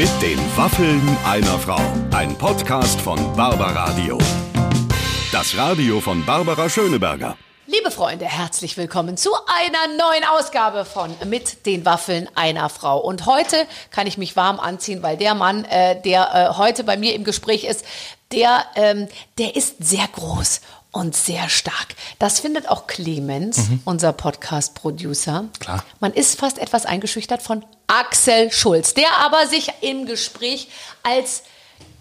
Mit den Waffeln einer Frau. Ein Podcast von Barbaradio. Das Radio von Barbara Schöneberger. Liebe Freunde, herzlich willkommen zu einer neuen Ausgabe von Mit den Waffeln einer Frau. Und heute kann ich mich warm anziehen, weil der Mann, äh, der äh, heute bei mir im Gespräch ist, der, ähm, der ist sehr groß und sehr stark. Das findet auch Clemens, mhm. unser Podcast-Producer. Klar. Man ist fast etwas eingeschüchtert von Axel Schulz, der aber sich im Gespräch als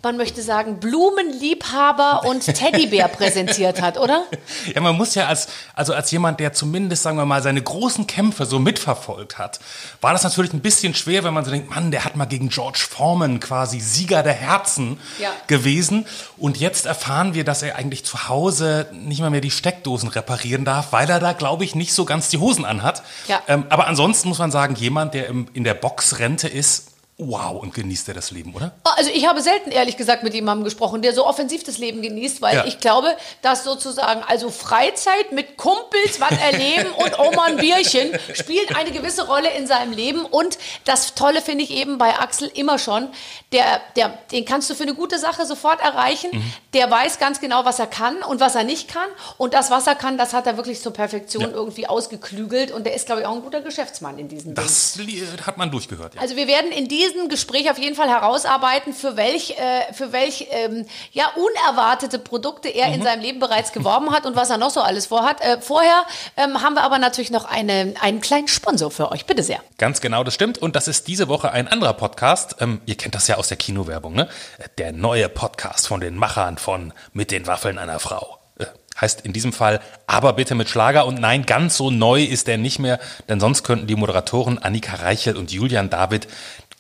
man möchte sagen, Blumenliebhaber und Teddybär präsentiert hat, oder? Ja, man muss ja als, also als jemand, der zumindest, sagen wir mal, seine großen Kämpfe so mitverfolgt hat, war das natürlich ein bisschen schwer, wenn man so denkt, Mann, der hat mal gegen George Foreman quasi Sieger der Herzen ja. gewesen. Und jetzt erfahren wir, dass er eigentlich zu Hause nicht mal mehr die Steckdosen reparieren darf, weil er da, glaube ich, nicht so ganz die Hosen anhat. Ja. Ähm, aber ansonsten muss man sagen, jemand, der im, in der Boxrente ist, Wow, und genießt er das Leben, oder? Also ich habe selten ehrlich gesagt mit jemandem gesprochen, der so offensiv das Leben genießt, weil ja. ich glaube, dass sozusagen also Freizeit mit Kumpels was erleben und Oma ein Bierchen spielt eine gewisse Rolle in seinem Leben. Und das Tolle finde ich eben bei Axel immer schon, der, der, den kannst du für eine gute Sache sofort erreichen. Mhm. Der weiß ganz genau, was er kann und was er nicht kann. Und das, was er kann, das hat er wirklich zur Perfektion ja. irgendwie ausgeklügelt. Und der ist, glaube ich, auch ein guter Geschäftsmann in diesem Das Ding. hat man durchgehört, ja. Also wir werden in diesem diesem Gespräch auf jeden Fall herausarbeiten, für welch, äh, für welch ähm, ja, unerwartete Produkte er mhm. in seinem Leben bereits geworben hat und was er noch so alles vorhat. Äh, vorher ähm, haben wir aber natürlich noch eine, einen kleinen Sponsor für euch. Bitte sehr. Ganz genau, das stimmt. Und das ist diese Woche ein anderer Podcast. Ähm, ihr kennt das ja aus der Kinowerbung, ne? Der neue Podcast von den Machern von Mit den Waffeln einer Frau äh, heißt in diesem Fall aber bitte mit Schlager und nein, ganz so neu ist er nicht mehr, denn sonst könnten die Moderatoren Annika Reichel und Julian David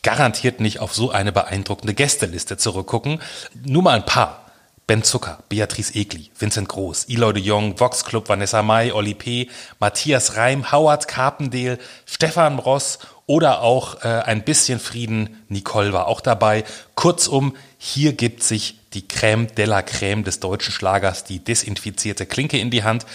garantiert nicht auf so eine beeindruckende Gästeliste zurückgucken. Nur mal ein paar. Ben Zucker, Beatrice Egli, Vincent Groß, Eloy de Jong, Vox Club, Vanessa Mai, Oli P., Matthias Reim, Howard Carpendale, Stefan Ross oder auch äh, ein bisschen Frieden, Nicole war auch dabei. Kurzum, hier gibt sich die Crème de la Crème des deutschen Schlagers die desinfizierte Klinke in die Hand.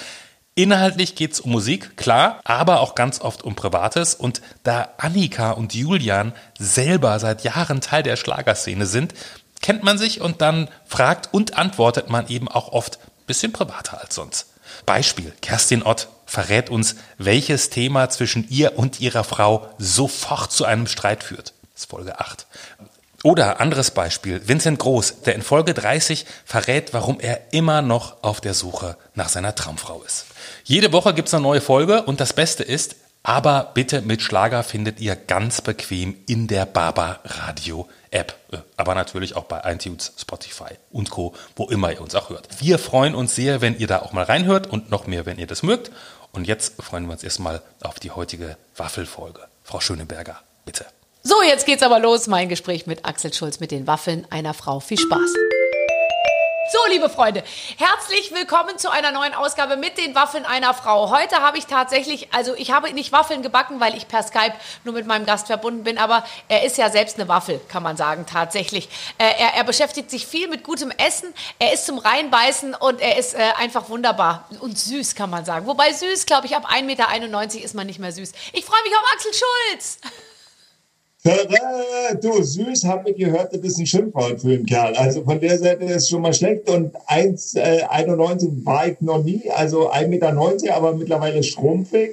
Inhaltlich geht's um Musik, klar, aber auch ganz oft um Privates. Und da Annika und Julian selber seit Jahren Teil der Schlagerszene sind, kennt man sich und dann fragt und antwortet man eben auch oft ein bisschen privater als sonst. Beispiel, Kerstin Ott verrät uns, welches Thema zwischen ihr und ihrer Frau sofort zu einem Streit führt. Das ist Folge 8. Oder anderes Beispiel, Vincent Groß, der in Folge 30 verrät, warum er immer noch auf der Suche nach seiner Traumfrau ist. Jede Woche gibt's eine neue Folge und das Beste ist, aber bitte mit Schlager findet ihr ganz bequem in der Baba Radio App. Äh, aber natürlich auch bei iTunes, Spotify und Co., wo immer ihr uns auch hört. Wir freuen uns sehr, wenn ihr da auch mal reinhört und noch mehr, wenn ihr das mögt. Und jetzt freuen wir uns erstmal auf die heutige Waffelfolge. Frau Schöneberger, bitte. So, jetzt geht's aber los. Mein Gespräch mit Axel Schulz mit den Waffeln einer Frau. Viel Spaß. So, liebe Freunde, herzlich willkommen zu einer neuen Ausgabe mit den Waffeln einer Frau. Heute habe ich tatsächlich, also ich habe nicht Waffeln gebacken, weil ich per Skype nur mit meinem Gast verbunden bin, aber er ist ja selbst eine Waffel, kann man sagen, tatsächlich. Äh, er, er, beschäftigt sich viel mit gutem Essen, er ist zum Reinbeißen und er ist äh, einfach wunderbar und süß, kann man sagen. Wobei süß, glaube ich, ab 1,91 Meter ist man nicht mehr süß. Ich freue mich auf Axel Schulz. Du, süß, habe ich gehört, das ist ein Schimpfwort für einen Kerl. Also von der Seite ist es schon mal schlecht. Und 1,91 äh, war ich noch nie, also 1,90 Meter, aber mittlerweile schrumpfig,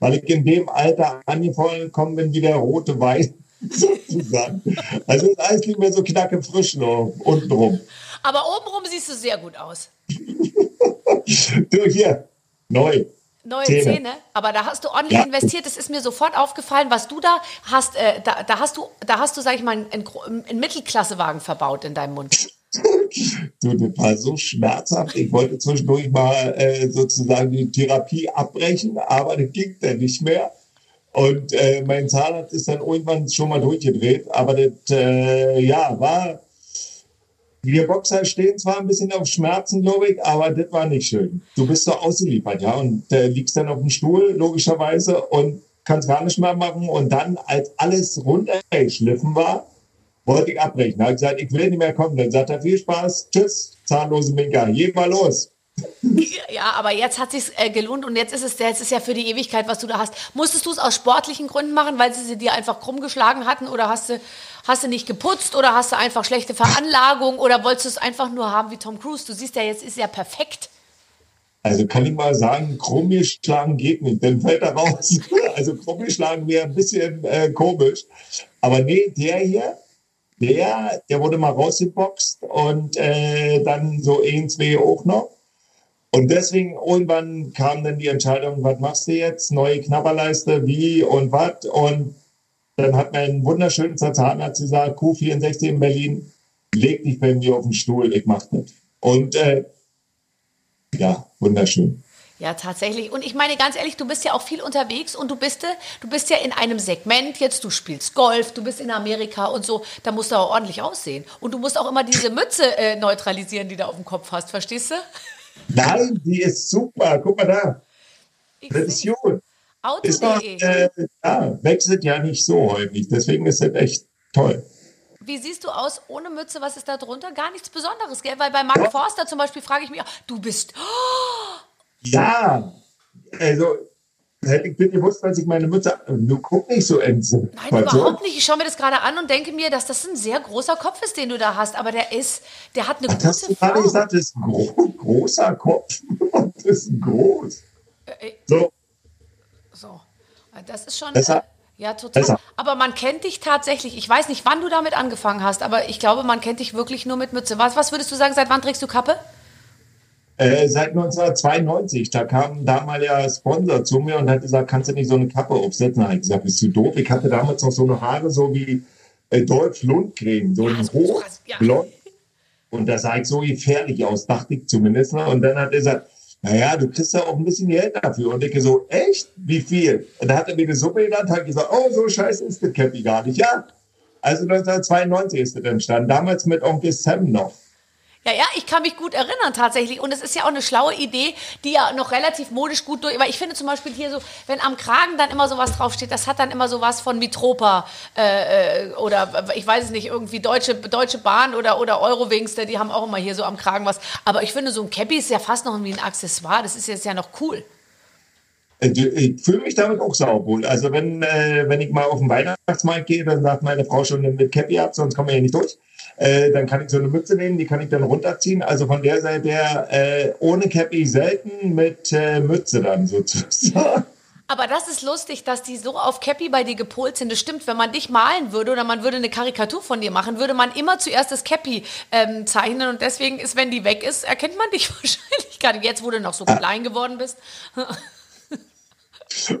weil ich in dem Alter angekommen bin wie der rote Wein sozusagen. Also ist alles nicht mehr so knacke frisch noch untenrum. Aber obenrum siehst du sehr gut aus. du, hier, neu neue Zähne. Zähne. aber da hast du ordentlich ja. investiert. Das ist mir sofort aufgefallen, was du da hast. Äh, da, da, hast du, da hast du, sag ich mal, einen, einen Mittelklassewagen verbaut in deinem Mund. du, das war so schmerzhaft. Ich wollte zwischendurch mal äh, sozusagen die Therapie abbrechen, aber das ging dann nicht mehr. Und äh, mein Zahnarzt ist dann irgendwann schon mal durchgedreht. Aber das, äh, ja, war wir Boxer stehen zwar ein bisschen auf Schmerzen, glaube ich, aber das war nicht schön. Du bist so ausgeliefert, ja, und äh, liegst dann auf dem Stuhl, logischerweise, und kannst gar nicht mehr machen. Und dann, als alles runtergeschliffen war, wollte ich abbrechen. Da habe gesagt, ich will nicht mehr kommen. Dann sagt er, viel Spaß, tschüss, zahnlose Minka, geh mal los. Ja, aber jetzt hat es sich äh, gelohnt und jetzt ist es, jetzt ist ja für die Ewigkeit, was du da hast. Musstest du es aus sportlichen Gründen machen, weil sie, sie dir einfach krumm geschlagen hatten oder hast du, hast du nicht geputzt oder hast du einfach schlechte Veranlagung oder wolltest du es einfach nur haben wie Tom Cruise? Du siehst ja, jetzt ist ja perfekt. Also kann ich mal sagen, krumm geschlagen geht nicht, dann fällt er raus. Also krumm geschlagen wäre ein bisschen äh, komisch. Aber nee, der hier, der, der wurde mal rausgeboxt und äh, dann so ein, zwei auch noch. Und deswegen irgendwann kam dann die Entscheidung, was machst du jetzt? Neue Knabberleiste, wie und was? Und dann hat mein wunderschöner Zahnarzt gesagt, Q64 in Berlin, leg dich bei mir auf den Stuhl, ich mach das. Und äh, ja, wunderschön. Ja, tatsächlich. Und ich meine ganz ehrlich, du bist ja auch viel unterwegs und du bist, du bist ja in einem Segment jetzt, du spielst Golf, du bist in Amerika und so, da musst du auch ordentlich aussehen. Und du musst auch immer diese Mütze äh, neutralisieren, die du auf dem Kopf hast, verstehst du? Nein, die ist super. Guck mal da. Tradition. Auto.de. Äh, ja, wechselt ja nicht so häufig. Deswegen ist das echt toll. Wie siehst du aus ohne Mütze? Was ist da drunter? Gar nichts Besonderes, gell? Weil bei Mark Forster zum Beispiel frage ich mich, du bist. Oh! Ja, also hätte ich bitte gewusst, als ich meine Mütze. Du guck nicht so entsinnigt. Nein, überhaupt nicht. Ich schaue mir das gerade an und denke mir, dass das ein sehr großer Kopf ist, den du da hast. Aber der ist, der hat eine Ach, gute hast du gerade gesagt, das ist ein gro großer Kopf. das ist groß. Äh, äh. So. Das ist schon. Besser. Ja, total. Besser. Aber man kennt dich tatsächlich. Ich weiß nicht, wann du damit angefangen hast, aber ich glaube, man kennt dich wirklich nur mit Mütze. Was, was würdest du sagen, seit wann trägst du Kappe? Äh, seit 1992. Da kam ein damaliger Sponsor zu mir und hat gesagt, kannst du nicht so eine Kappe aufsetzen? Da habe ich gesagt, bist du doof? Ich hatte damals noch so eine Haare, so wie äh, Dolph Lundgren, so ja, ein Hochblond. Ja. Und das sah ich so gefährlich aus, dachte ich zumindest. Ne? Und dann hat er gesagt, naja, du kriegst ja auch ein bisschen Geld dafür. Und ich so, echt? Wie viel? Und da hat er mir eine Summe genannt, hat gesagt, oh, so scheiße ist das Cappy gar nicht. Ja, also 1992 ist das entstanden, damals mit Onkel Sam noch. Ja, ja, ich kann mich gut erinnern tatsächlich. Und es ist ja auch eine schlaue Idee, die ja noch relativ modisch gut durch. Weil ich finde zum Beispiel hier so, wenn am Kragen dann immer sowas draufsteht, das hat dann immer sowas von Mitropa äh, äh oder ich weiß es nicht, irgendwie Deutsche, Deutsche Bahn oder, oder Eurowings, die haben auch immer hier so am Kragen was. Aber ich finde, so ein Cappy ist ja fast noch wie ein Accessoire. Das ist jetzt ja noch cool. Äh, ich fühle mich damit auch sauwohl. Also wenn, äh, wenn ich mal auf den Weihnachtsmarkt gehe, dann sagt meine Frau schon mit Cappy ab, sonst kommen wir hier nicht durch. Äh, dann kann ich so eine Mütze nehmen, die kann ich dann runterziehen. Also von der Seite her äh, ohne Cappy selten, mit äh, Mütze dann sozusagen. Aber das ist lustig, dass die so auf Cappy bei dir gepolt sind. Das stimmt, wenn man dich malen würde oder man würde eine Karikatur von dir machen, würde man immer zuerst das Cappy ähm, zeichnen. Und deswegen ist, wenn die weg ist, erkennt man dich wahrscheinlich gar nicht. Jetzt, wo du noch so ah. klein geworden bist.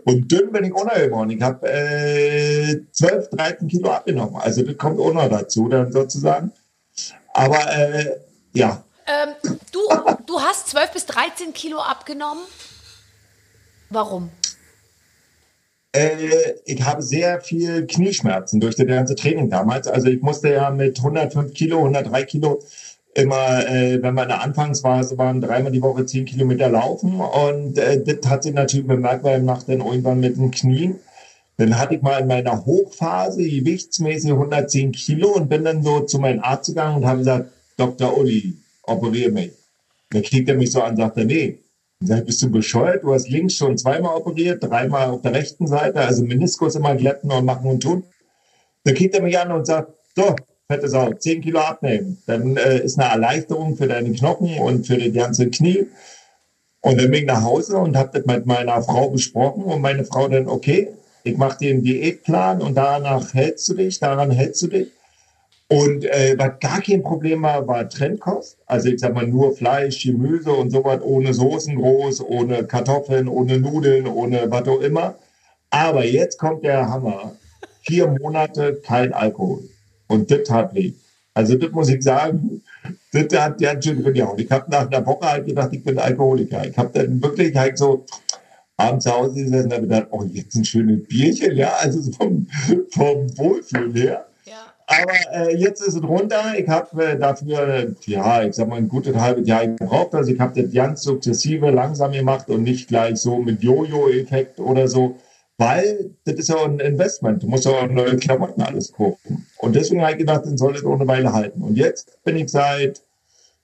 Und dünn bin ich auch noch geworden. Ich habe äh, 12, 13 Kilo abgenommen. Also das kommt auch noch dazu, dann sozusagen. Aber äh, ja. Ähm, du, du hast 12 bis 13 Kilo abgenommen. Warum? Äh, ich habe sehr viel Knieschmerzen durch das ganze Training damals. Also ich musste ja mit 105 Kilo, 103 Kilo immer, äh, wenn wir in der Anfangsphase waren, dreimal die Woche zehn Kilometer laufen. Und äh, das hat sich natürlich bemerkt, weil ich dann irgendwann mit den Knien. Dann hatte ich mal in meiner Hochphase gewichtsmäßig 110 Kilo und bin dann so zu meinem Arzt gegangen und habe gesagt, Dr. Uli, operiere mich. Dann kriegt er mich so an und sagt er, nee. Und sagt, bist du bescheuert? Du hast links schon zweimal operiert, dreimal auf der rechten Seite, also Meniskus immer glätten und machen und tun. Dann kriegt er mich an und sagt, so, fette Sau, 10 Kilo abnehmen. Dann äh, ist eine Erleichterung für deine Knochen und für die ganze Knie. Und dann bin ich nach Hause und habe das mit meiner Frau besprochen und meine Frau dann, okay, ich mache dir einen Diätplan und danach hältst du dich, daran hältst du dich. Und äh, was gar kein Problem war, war Trendkost. Also ich sag mal nur Fleisch, Gemüse und sowas ohne Soßen groß, ohne Kartoffeln, ohne Nudeln, ohne was auch immer. Aber jetzt kommt der Hammer. Vier Monate kein Alkohol. Und das hat weh. Also das muss ich sagen, das hat ganz schön gehauen. Ich habe nach einer Woche halt gedacht, ich bin Alkoholiker. Ich habe dann wirklich halt so abends zu Hause gesessen und habe gedacht, oh, jetzt ein schönes Bierchen, ja, also vom, vom Wohlfühlen her. Ja. Aber äh, jetzt ist es runter. Ich habe äh, dafür, ja, ich sag mal, ein gutes halbes Jahr gebraucht. Also ich habe das ganz sukzessive langsam gemacht und nicht gleich so mit Jojo-Effekt oder so. Weil das ist ja ein Investment. Du musst ja auch neue Klamotten alles kaufen. Und deswegen habe ich gedacht, dann soll das auch eine Weile halten. Und jetzt bin ich seit,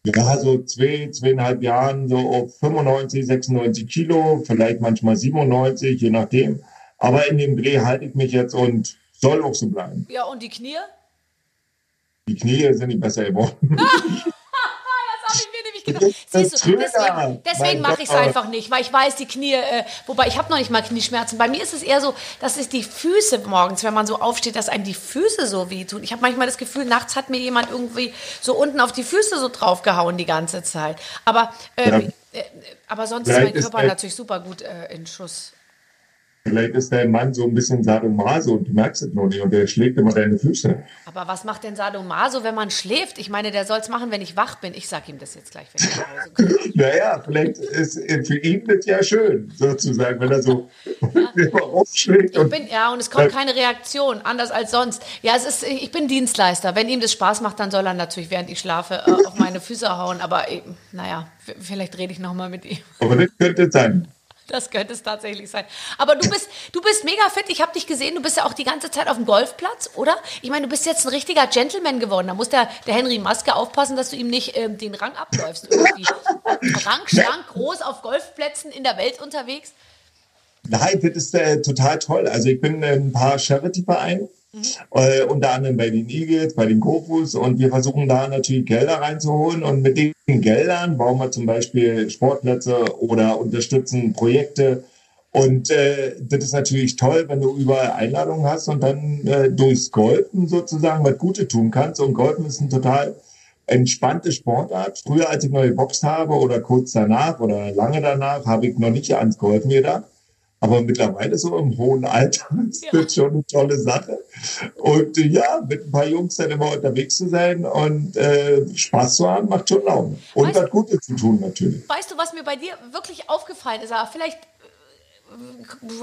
Ja, so zwei, zweieinhalb Jahren so auf 95, 96 Kilo, vielleicht manchmal 97, je nachdem. Aber in dem Dreh halte ich mich jetzt und soll auch so bleiben. Ja, und die Knie? Die Knie sind nicht besser geworden. gedacht. Siehst du, deswegen, deswegen mache ich es einfach nicht, weil ich weiß, die Knie, äh, wobei ich habe noch nicht mal Knieschmerzen. Bei mir ist es eher so, dass es die Füße morgens, wenn man so aufsteht, dass einem die Füße so wehtun. Ich habe manchmal das Gefühl, nachts hat mir jemand irgendwie so unten auf die Füße so draufgehauen die ganze Zeit. Aber, ähm, ja. äh, aber sonst Vielleicht ist mein Körper ist natürlich super gut äh, in Schuss. Vielleicht ist dein Mann so ein bisschen Sadomaso und du merkst es noch nicht und der schlägt immer deine Füße. Aber was macht denn Sadomaso, wenn man schläft? Ich meine, der soll es machen, wenn ich wach bin. Ich sag ihm das jetzt gleich, wenn ich nach Hause komme. naja, vielleicht ist für ihn das ja schön, sozusagen, wenn er so ja. aufschlägt. Ich bin, ja, und es kommt keine Reaktion, anders als sonst. Ja, es ist, ich bin Dienstleister. Wenn ihm das Spaß macht, dann soll er natürlich, während ich schlafe, äh, auf meine Füße hauen. Aber äh, naja, vielleicht rede ich nochmal mit ihm. Aber das könnte sein. Das könnte es tatsächlich sein. Aber du bist, du bist mega fit. Ich habe dich gesehen. Du bist ja auch die ganze Zeit auf dem Golfplatz, oder? Ich meine, du bist jetzt ein richtiger Gentleman geworden. Da muss der, der Henry Maske aufpassen, dass du ihm nicht ähm, den Rang abläufst. Irgendwie. Schlank, groß auf Golfplätzen in der Welt unterwegs. Nein, das ist äh, total toll. Also ich bin in ein paar Charity-Vereinen. Äh, unter anderem bei den Eagles, bei den Kofus und wir versuchen da natürlich Gelder reinzuholen. Und mit den Geldern bauen wir zum Beispiel Sportplätze oder unterstützen Projekte. Und äh, das ist natürlich toll, wenn du überall Einladungen hast und dann äh, durchs Golfen sozusagen was Gute tun kannst. Und Golfen ist ein total entspannte Sportart. Früher, als ich neu geboxt habe oder kurz danach oder lange danach, habe ich noch nicht ans Golfen gedacht. Aber mittlerweile so im hohen Alter ist ja. das schon eine tolle Sache. Und äh, ja, mit ein paar Jungs dann immer unterwegs zu sein und äh, Spaß zu haben, macht schon Laune. Und weißt, was Gutes zu tun natürlich. Weißt du, was mir bei dir wirklich aufgefallen ist? Aber vielleicht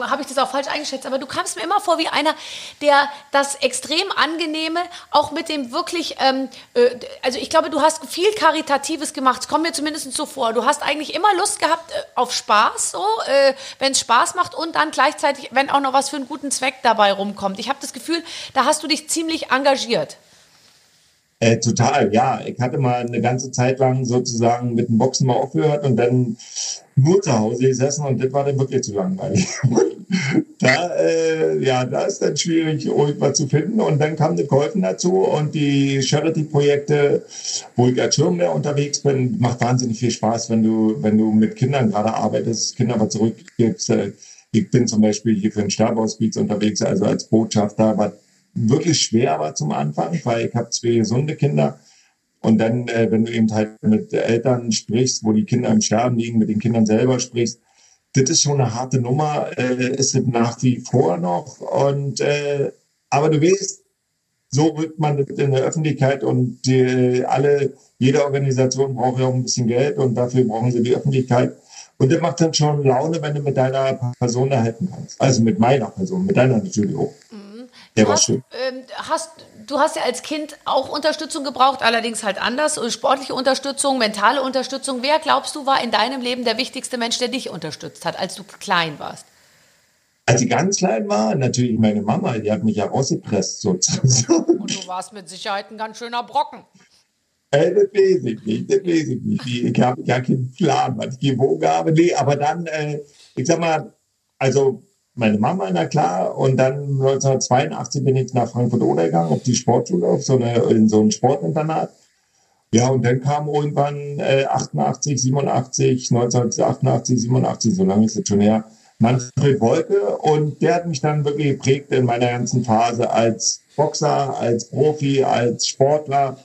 habe ich das auch falsch eingeschätzt, aber du kamst mir immer vor wie einer, der das extrem angenehme, auch mit dem wirklich, ähm, äh, also ich glaube, du hast viel Karitatives gemacht, es kommt mir zumindest so vor. Du hast eigentlich immer Lust gehabt äh, auf Spaß, so, äh, wenn es Spaß macht und dann gleichzeitig, wenn auch noch was für einen guten Zweck dabei rumkommt. Ich habe das Gefühl, da hast du dich ziemlich engagiert. Äh, total, ja. Ich hatte mal eine ganze Zeit lang sozusagen mit dem Boxen mal aufgehört und dann nur zu Hause gesessen und das war dann wirklich zu langweilig. da, äh, ja, da ist dann schwierig, irgendwas zu finden. Und dann kam die Käufen dazu und die Charity-Projekte, wo ich als Schirmlehr unterwegs bin, macht wahnsinnig viel Spaß, wenn du, wenn du mit Kindern gerade arbeitest, Kinder aber zurückgibst. Äh, ich bin zum Beispiel hier für den Stabhausbeats unterwegs, also als Botschafter, was wirklich schwer war zum Anfang, weil ich habe zwei gesunde Kinder. Und dann, äh, wenn du eben halt mit Eltern sprichst, wo die Kinder im Sterben liegen, mit den Kindern selber sprichst, das ist schon eine harte Nummer, äh, ist es nach wie vor noch. Und äh, aber du weißt, so wird man in der Öffentlichkeit und die, alle, jede Organisation braucht ja auch ein bisschen Geld und dafür brauchen sie die Öffentlichkeit. Und das macht dann schon Laune, wenn du mit deiner Person erhalten kannst. Also mit meiner Person, mit deiner natürlich auch. Mhm. Der war schön. Ähm, hast, du hast ja als Kind auch Unterstützung gebraucht, allerdings halt anders. Sportliche Unterstützung, mentale Unterstützung. Wer glaubst du war in deinem Leben der wichtigste Mensch, der dich unterstützt hat, als du klein warst? Als ich ganz klein war, natürlich meine Mama, die hat mich ja rausgepresst sozusagen. Und du warst mit Sicherheit ein ganz schöner Brocken. Äh, das weiß ich nicht, das weiß ich nicht. Ich habe gar keinen Plan, was ich gewogen habe. Nee, aber dann, äh, ich sag mal, also meine Mama, na klar. Und dann 1982 bin ich nach Frankfurt-Oder gegangen, auf die Sportschule, auf so eine, in so ein Sportinternat. Ja, und dann kam irgendwann äh, 88, 87, 1988, 87, so lange ist es schon her, Manfred Wolke. Und der hat mich dann wirklich geprägt in meiner ganzen Phase als Boxer, als Profi, als Sportler.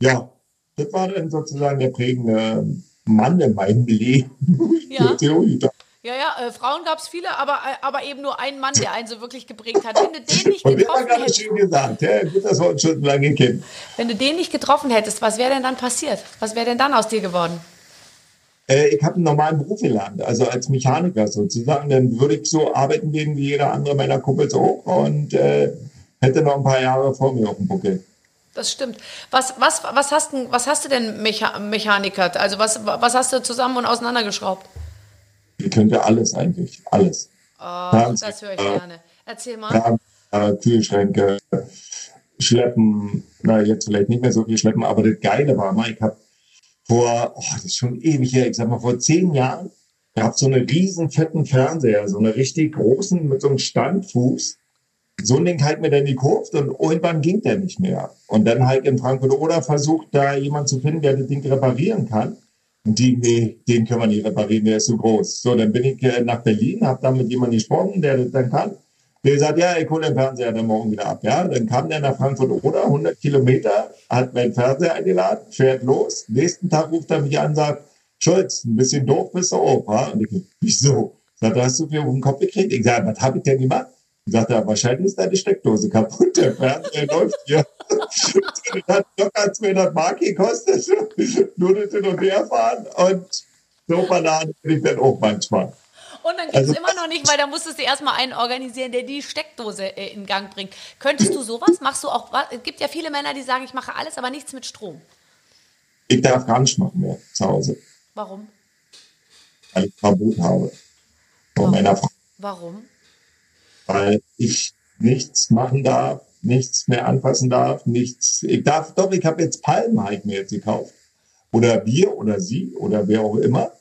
Ja, das war dann sozusagen der prägende Mann in meinem Leben. Ja. Ja, ja, äh, Frauen gab es viele, aber, äh, aber eben nur einen Mann, der einen so wirklich geprägt hat. Wenn du den nicht getroffen hättest. schön gesagt, ja, gut, dass wir uns schon lange kennen. Wenn du den nicht getroffen hättest, was wäre denn dann passiert? Was wäre denn dann aus dir geworden? Äh, ich habe einen normalen Beruf gelernt, also als Mechaniker sozusagen. Dann würde ich so arbeiten gehen wie jeder andere meiner Kumpels auch und äh, hätte noch ein paar Jahre vor mir auf dem Buckel. Das stimmt. Was, was, was, hast, was hast du denn Mecha Mechaniker? Also was, was hast du zusammen und auseinandergeschraubt? Ihr könnt ja alles eigentlich, alles. Oh, das höre ich gerne. Erzähl mal. Äh, Kühlschränke, Schleppen, na jetzt vielleicht nicht mehr so viel Schleppen, aber das Geile war mal, ich habe vor, oh, das ist schon ewig her, ich sag mal vor zehn Jahren, gab es so einen riesen fetten Fernseher, so einen richtig großen mit so einem Standfuß. So ein Ding halt mir dann gekauft und irgendwann ging der nicht mehr. Und dann halt in Frankfurt oder versucht, da jemand zu finden, der das Ding reparieren kann. Die, nee, den können wir nicht reparieren, der ist zu groß. So, dann bin ich äh, nach Berlin, habe da mit jemandem gesprochen, der das dann kann. Der sagt, ja, ich hole den Fernseher dann morgen wieder ab. Ja, dann kam der nach Frankfurt oder 100 Kilometer, hat meinen Fernseher eingeladen, fährt los. Nächsten Tag ruft er mich an und sagt, Schulz, ein bisschen doof bist du auch, wa? Und ich, wieso? Sagt, hast du viel auf den Kopf gekriegt? Ich sage, was habe ich denn gemacht? Sagt er, wahrscheinlich ist deine Steckdose kaputt. Der Fernseher läuft hier. das hat locker 200 Mark gekostet. Nur das Hin und Her fahren. Und so Bananen bin ich dann auch manchmal. Und dann geht es also, immer noch nicht, weil da musstest du erstmal einen organisieren, der die Steckdose äh, in Gang bringt. Könntest du sowas? Machst du auch, es gibt ja viele Männer, die sagen, ich mache alles, aber nichts mit Strom. Ich darf gar nicht machen mehr zu Hause. Warum? Weil ich Verbot habe. Von meiner Frau. Warum? Weil ich nichts machen darf, nichts mehr anfassen darf, nichts. Ich darf doch, ich habe jetzt Palmen halt mir jetzt gekauft. Oder wir oder sie oder wer auch immer.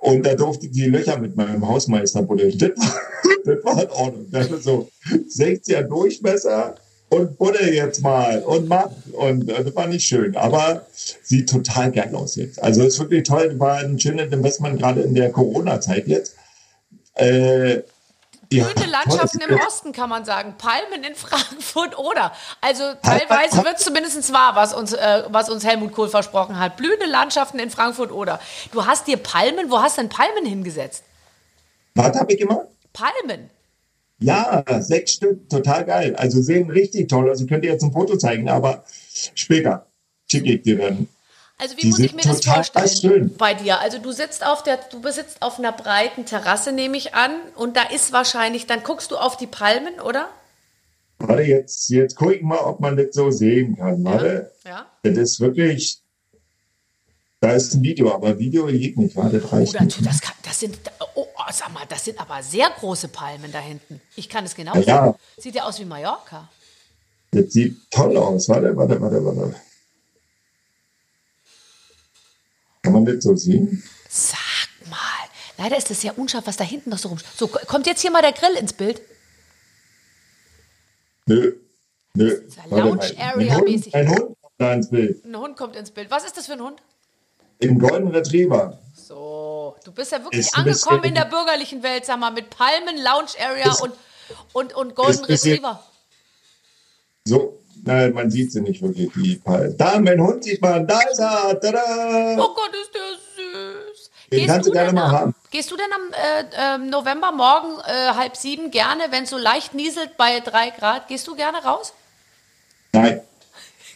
Und da durfte ich die Löcher mit meinem Hausmeister buddeln. Das war, das war in Ordnung. Das ist so 60er Durchmesser und buddel jetzt mal und mach. Und äh, das war nicht schön. Aber sieht total geil aus jetzt. Also ist wirklich toll. War ein schönes Investment gerade in der Corona-Zeit jetzt. Äh, Grüne Landschaften im Osten, kann man sagen. Palmen in Frankfurt oder. Also teilweise wird es zumindest wahr, was uns, äh, was uns Helmut Kohl versprochen hat. Blühende Landschaften in Frankfurt oder. Du hast dir Palmen, wo hast du denn Palmen hingesetzt? Was habe ich gemacht? Palmen. Ja, sechs Stück, total geil. Also sehen richtig toll aus. Ich könnte jetzt ein Foto zeigen, aber später schicke ich dir dann. Also wie die muss ich mir das vorstellen schön. bei dir? Also du sitzt auf der, du besitzt auf einer breiten Terrasse, nehme ich an, und da ist wahrscheinlich, dann guckst du auf die Palmen, oder? Warte, jetzt, jetzt gucke ich mal, ob man das so sehen kann. Warte. Ja. ja. Das ist wirklich. Da ist ein Video, aber Video geht nicht. Warte, das reicht oh, das, kann, das sind, oh, oh, sag mal, das sind aber sehr große Palmen da hinten. Ich kann es genau ja, sehen. Sieht ja aus wie Mallorca. Das sieht toll aus. Warte, warte, warte, warte. Kann man das so sehen? Sag mal. Leider ist es ja unscharf, was da hinten noch so rum. So, kommt jetzt hier mal der Grill ins Bild? Nö. Nö. Lounge Area mäßig. Ein Hund kommt da ins Bild. Ein Hund kommt ins Bild. Was ist das für ein Hund? Im Golden Retriever. So, du bist ja wirklich angekommen in der bürgerlichen Welt, sag mal, mit Palmen, Lounge Area ist, und, und, und Golden Retriever. So, Nein, man sieht sie nicht wirklich, die Palmen. Da, mein Hund sieht man, da ist er. Tada! Oh Gott, ist der süß. Den gehst kannst du gerne mal haben. Gehst du denn am äh, äh, November morgen äh, halb sieben gerne, wenn es so leicht nieselt bei drei Grad, gehst du gerne raus? Nein.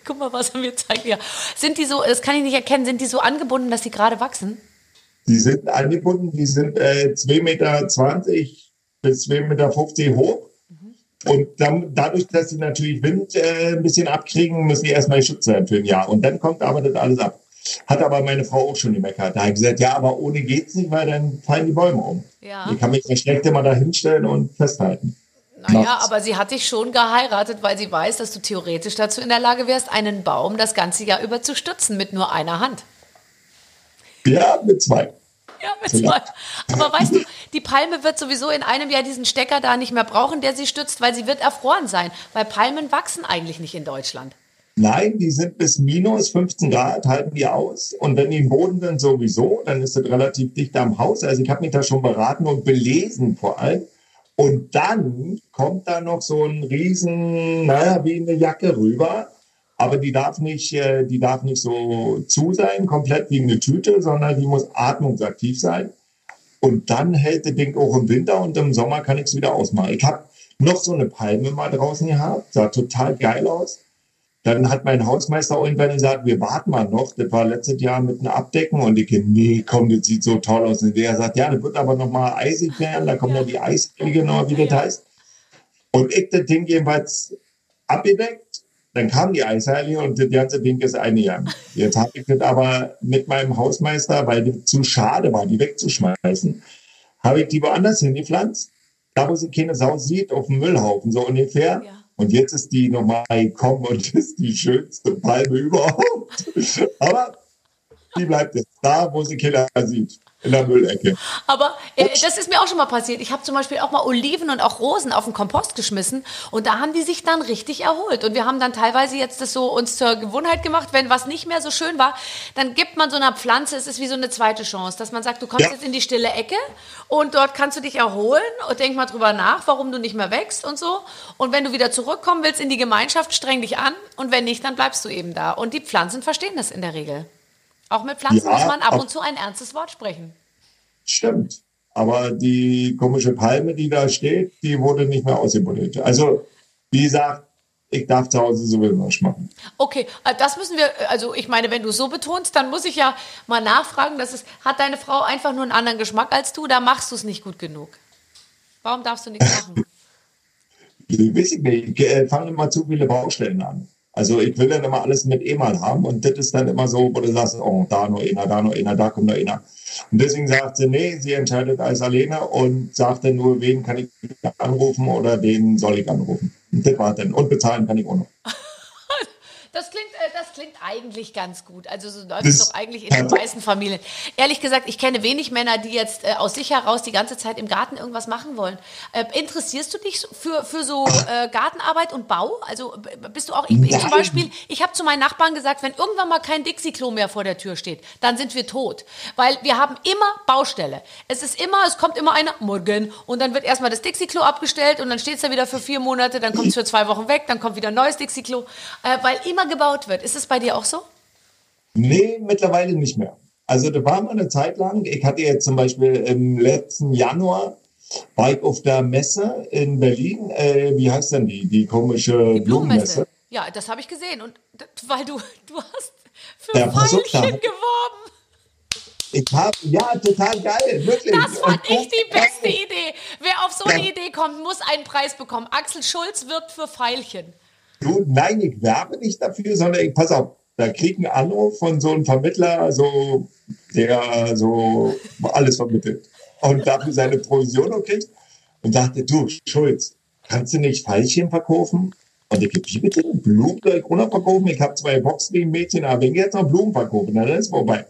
Guck mal, was er mir zeigt. Ja. Sind die so, das kann ich nicht erkennen, sind die so angebunden, dass die gerade wachsen? Die sind angebunden, die sind äh, 2,20 Meter bis 2,50 Meter hoch und dann, dadurch, dass sie natürlich Wind äh, ein bisschen abkriegen, müssen die erstmal Schutz sein für ein Jahr. Und dann kommt aber das alles ab. Hat aber meine Frau auch schon gemeckert. Da habe ich gesagt, ja, aber ohne geht's nicht, weil dann fallen die Bäume um. Ja. Ich kann mich ja schlecht immer da hinstellen und festhalten. Naja, aber sie hat dich schon geheiratet, weil sie weiß, dass du theoretisch dazu in der Lage wärst, einen Baum das ganze Jahr über zu stützen mit nur einer Hand. Ja, mit zwei. Ja, zwei. Aber weißt du, die Palme wird sowieso in einem Jahr diesen Stecker da nicht mehr brauchen, der sie stützt, weil sie wird erfroren sein. Weil Palmen wachsen eigentlich nicht in Deutschland. Nein, die sind bis minus 15 Grad, halten die aus. Und wenn die im Boden sind sowieso, dann ist das relativ dicht am Haus. Also ich habe mich da schon beraten und belesen vor allem. Und dann kommt da noch so ein riesen, naja, wie eine Jacke rüber aber die darf nicht, äh, die darf nicht so zu sein, komplett wie eine Tüte, sondern die muss atmungsaktiv sein. Und dann hält das Ding auch im Winter und im Sommer kann ich es wieder ausmachen. Ich habe noch so eine Palme mal draußen gehabt, sah total geil aus. Dann hat mein Hausmeister irgendwann gesagt, wir warten mal noch. Das war letztes Jahr mit einem Abdecken und ich, nee, komm, das sieht so toll aus. Und der sagt, ja, das wird aber noch mal eisig werden. Da kommen ja die Eisfliege noch, wie das heißt. Und ich das Ding jedenfalls abgedeckt dann kam die Eisheilige und das ganze Ding ist eingegangen. Jetzt habe ich das aber mit meinem Hausmeister, weil das zu schade war, die wegzuschmeißen, habe ich die woanders hingepflanzt. Da, wo sie keine Sau sieht, auf dem Müllhaufen, so ungefähr. Ja. Und jetzt ist die nochmal gekommen und ist die schönste Palme überhaupt. Aber die bleibt jetzt da, wo sie Kinder sieht in der Müllecke. Aber äh, das ist mir auch schon mal passiert. Ich habe zum Beispiel auch mal Oliven und auch Rosen auf den Kompost geschmissen und da haben die sich dann richtig erholt. Und wir haben dann teilweise jetzt das so uns zur Gewohnheit gemacht, wenn was nicht mehr so schön war, dann gibt man so einer Pflanze, es ist wie so eine zweite Chance, dass man sagt, du kommst Ja. jetzt in die stille Ecke und dort kannst du dich erholen und denk mal drüber nach, warum du nicht mehr wächst und so. Und wenn du wieder zurückkommen willst in die Gemeinschaft, streng dich an und wenn nicht, dann bleibst du eben da. Und die Pflanzen verstehen das in der Regel. Auch mit Pflanzen Ja, muss man ab auf- und zu ein ernstes Wort sprechen. Stimmt. Aber die komische Palme, die da steht, die wurde nicht mehr ausgebuddelt. Also, wie gesagt, ich darf zu Hause sowieso was machen. Okay, äh, das müssen wir, äh, also ich meine, wenn du so betonst, dann muss ich ja mal nachfragen, dass es, hat deine Frau einfach nur einen anderen Geschmack als du, da machst du es nicht gut genug. Warum darfst du nichts machen? Ich weiß ich nicht, ich äh, fange immer zu viele Baustellen an. Also ich will dann immer alles mit E-Mal haben und das ist dann immer so, wo du sagst, oh, da noch einer, da noch einer, da kommt noch einer. Und deswegen sagt sie, nee, sie entscheidet alles alleine und sagt dann nur, wen kann ich anrufen oder wen soll ich anrufen. Und das war dann. Und bezahlen kann ich auch noch. Das klingt, klingt eigentlich ganz gut. Also so läuft es doch eigentlich in den meisten Familien. Ehrlich gesagt, ich kenne wenig Männer, die jetzt äh, aus sich heraus die ganze Zeit im Garten irgendwas machen wollen. Äh, interessierst du dich für, für so äh, Gartenarbeit und Bau? Also bist du auch, ich, ich zum. Beispiel, ich habe zu meinen Nachbarn gesagt, wenn irgendwann mal kein Dixie-Klo mehr vor der Tür steht, dann sind wir tot. Weil wir haben immer Baustelle. Es ist immer, es kommt immer einer, morgen, und dann wird erstmal das Dixie-Klo abgestellt und dann steht es da wieder für vier Monate, dann kommt es für zwei Wochen weg, dann kommt wieder ein neues Dixie-Klo, äh, weil immer gebaut wird. Ist bei dir auch so? Nee, mittlerweile nicht mehr. Also da war mal eine Zeit lang, ich hatte jetzt zum Beispiel im letzten Januar, war ich auf der Messe in Berlin, äh, wie heißt denn die, die komische Die Blumenmesse? Ja, das habe ich gesehen. Und weil du, du hast für Ja, da- geworben. Ich habe, ja, total geil, wirklich. Das fand Und- ich die beste Idee. Wer auf so eine Ja. Idee kommt, muss einen Preis bekommen. Axel Schulz wirbt für Veilchen. Du, nein, ich werbe nicht dafür, sondern ich, pass auf, da krieg einen Anruf von so einem Vermittler, so, der so alles vermittelt und dafür seine Provision noch kriegt und sagte, du, Schulz, kannst du nicht Veilchen verkaufen? Und ich wie bitte, Blumen soll ich auch noch verkaufen? Ich habe zwei Boxen-Mädchen, aber wenn ich jetzt noch Blumen verkaufen, dann ist es vorbei.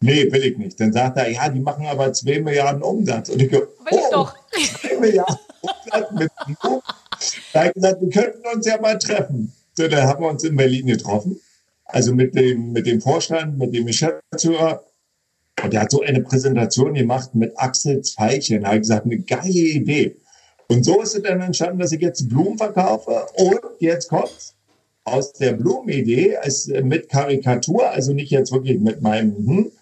Nee, will ich nicht. Dann sagt er, ja, die machen aber zwei Milliarden Umsatz. Und ich go, oh, Will ich doch. zwei Milliarden Umsatz mit Blumen? Da habe ich gesagt, wir könnten uns ja mal treffen. So, dann haben wir uns in Berlin getroffen. Also mit dem, mit dem Vorstand, mit dem Geschäftsführer. Und der hat so eine Präsentation gemacht mit Axel Veilchen. Da habe ich gesagt, eine geile Idee. Und so ist es dann entstanden, dass ich jetzt Blumen verkaufe. Und jetzt kommt's. Aus der Blumenidee ist mit Karikatur, also nicht jetzt wirklich mit meinem, hm,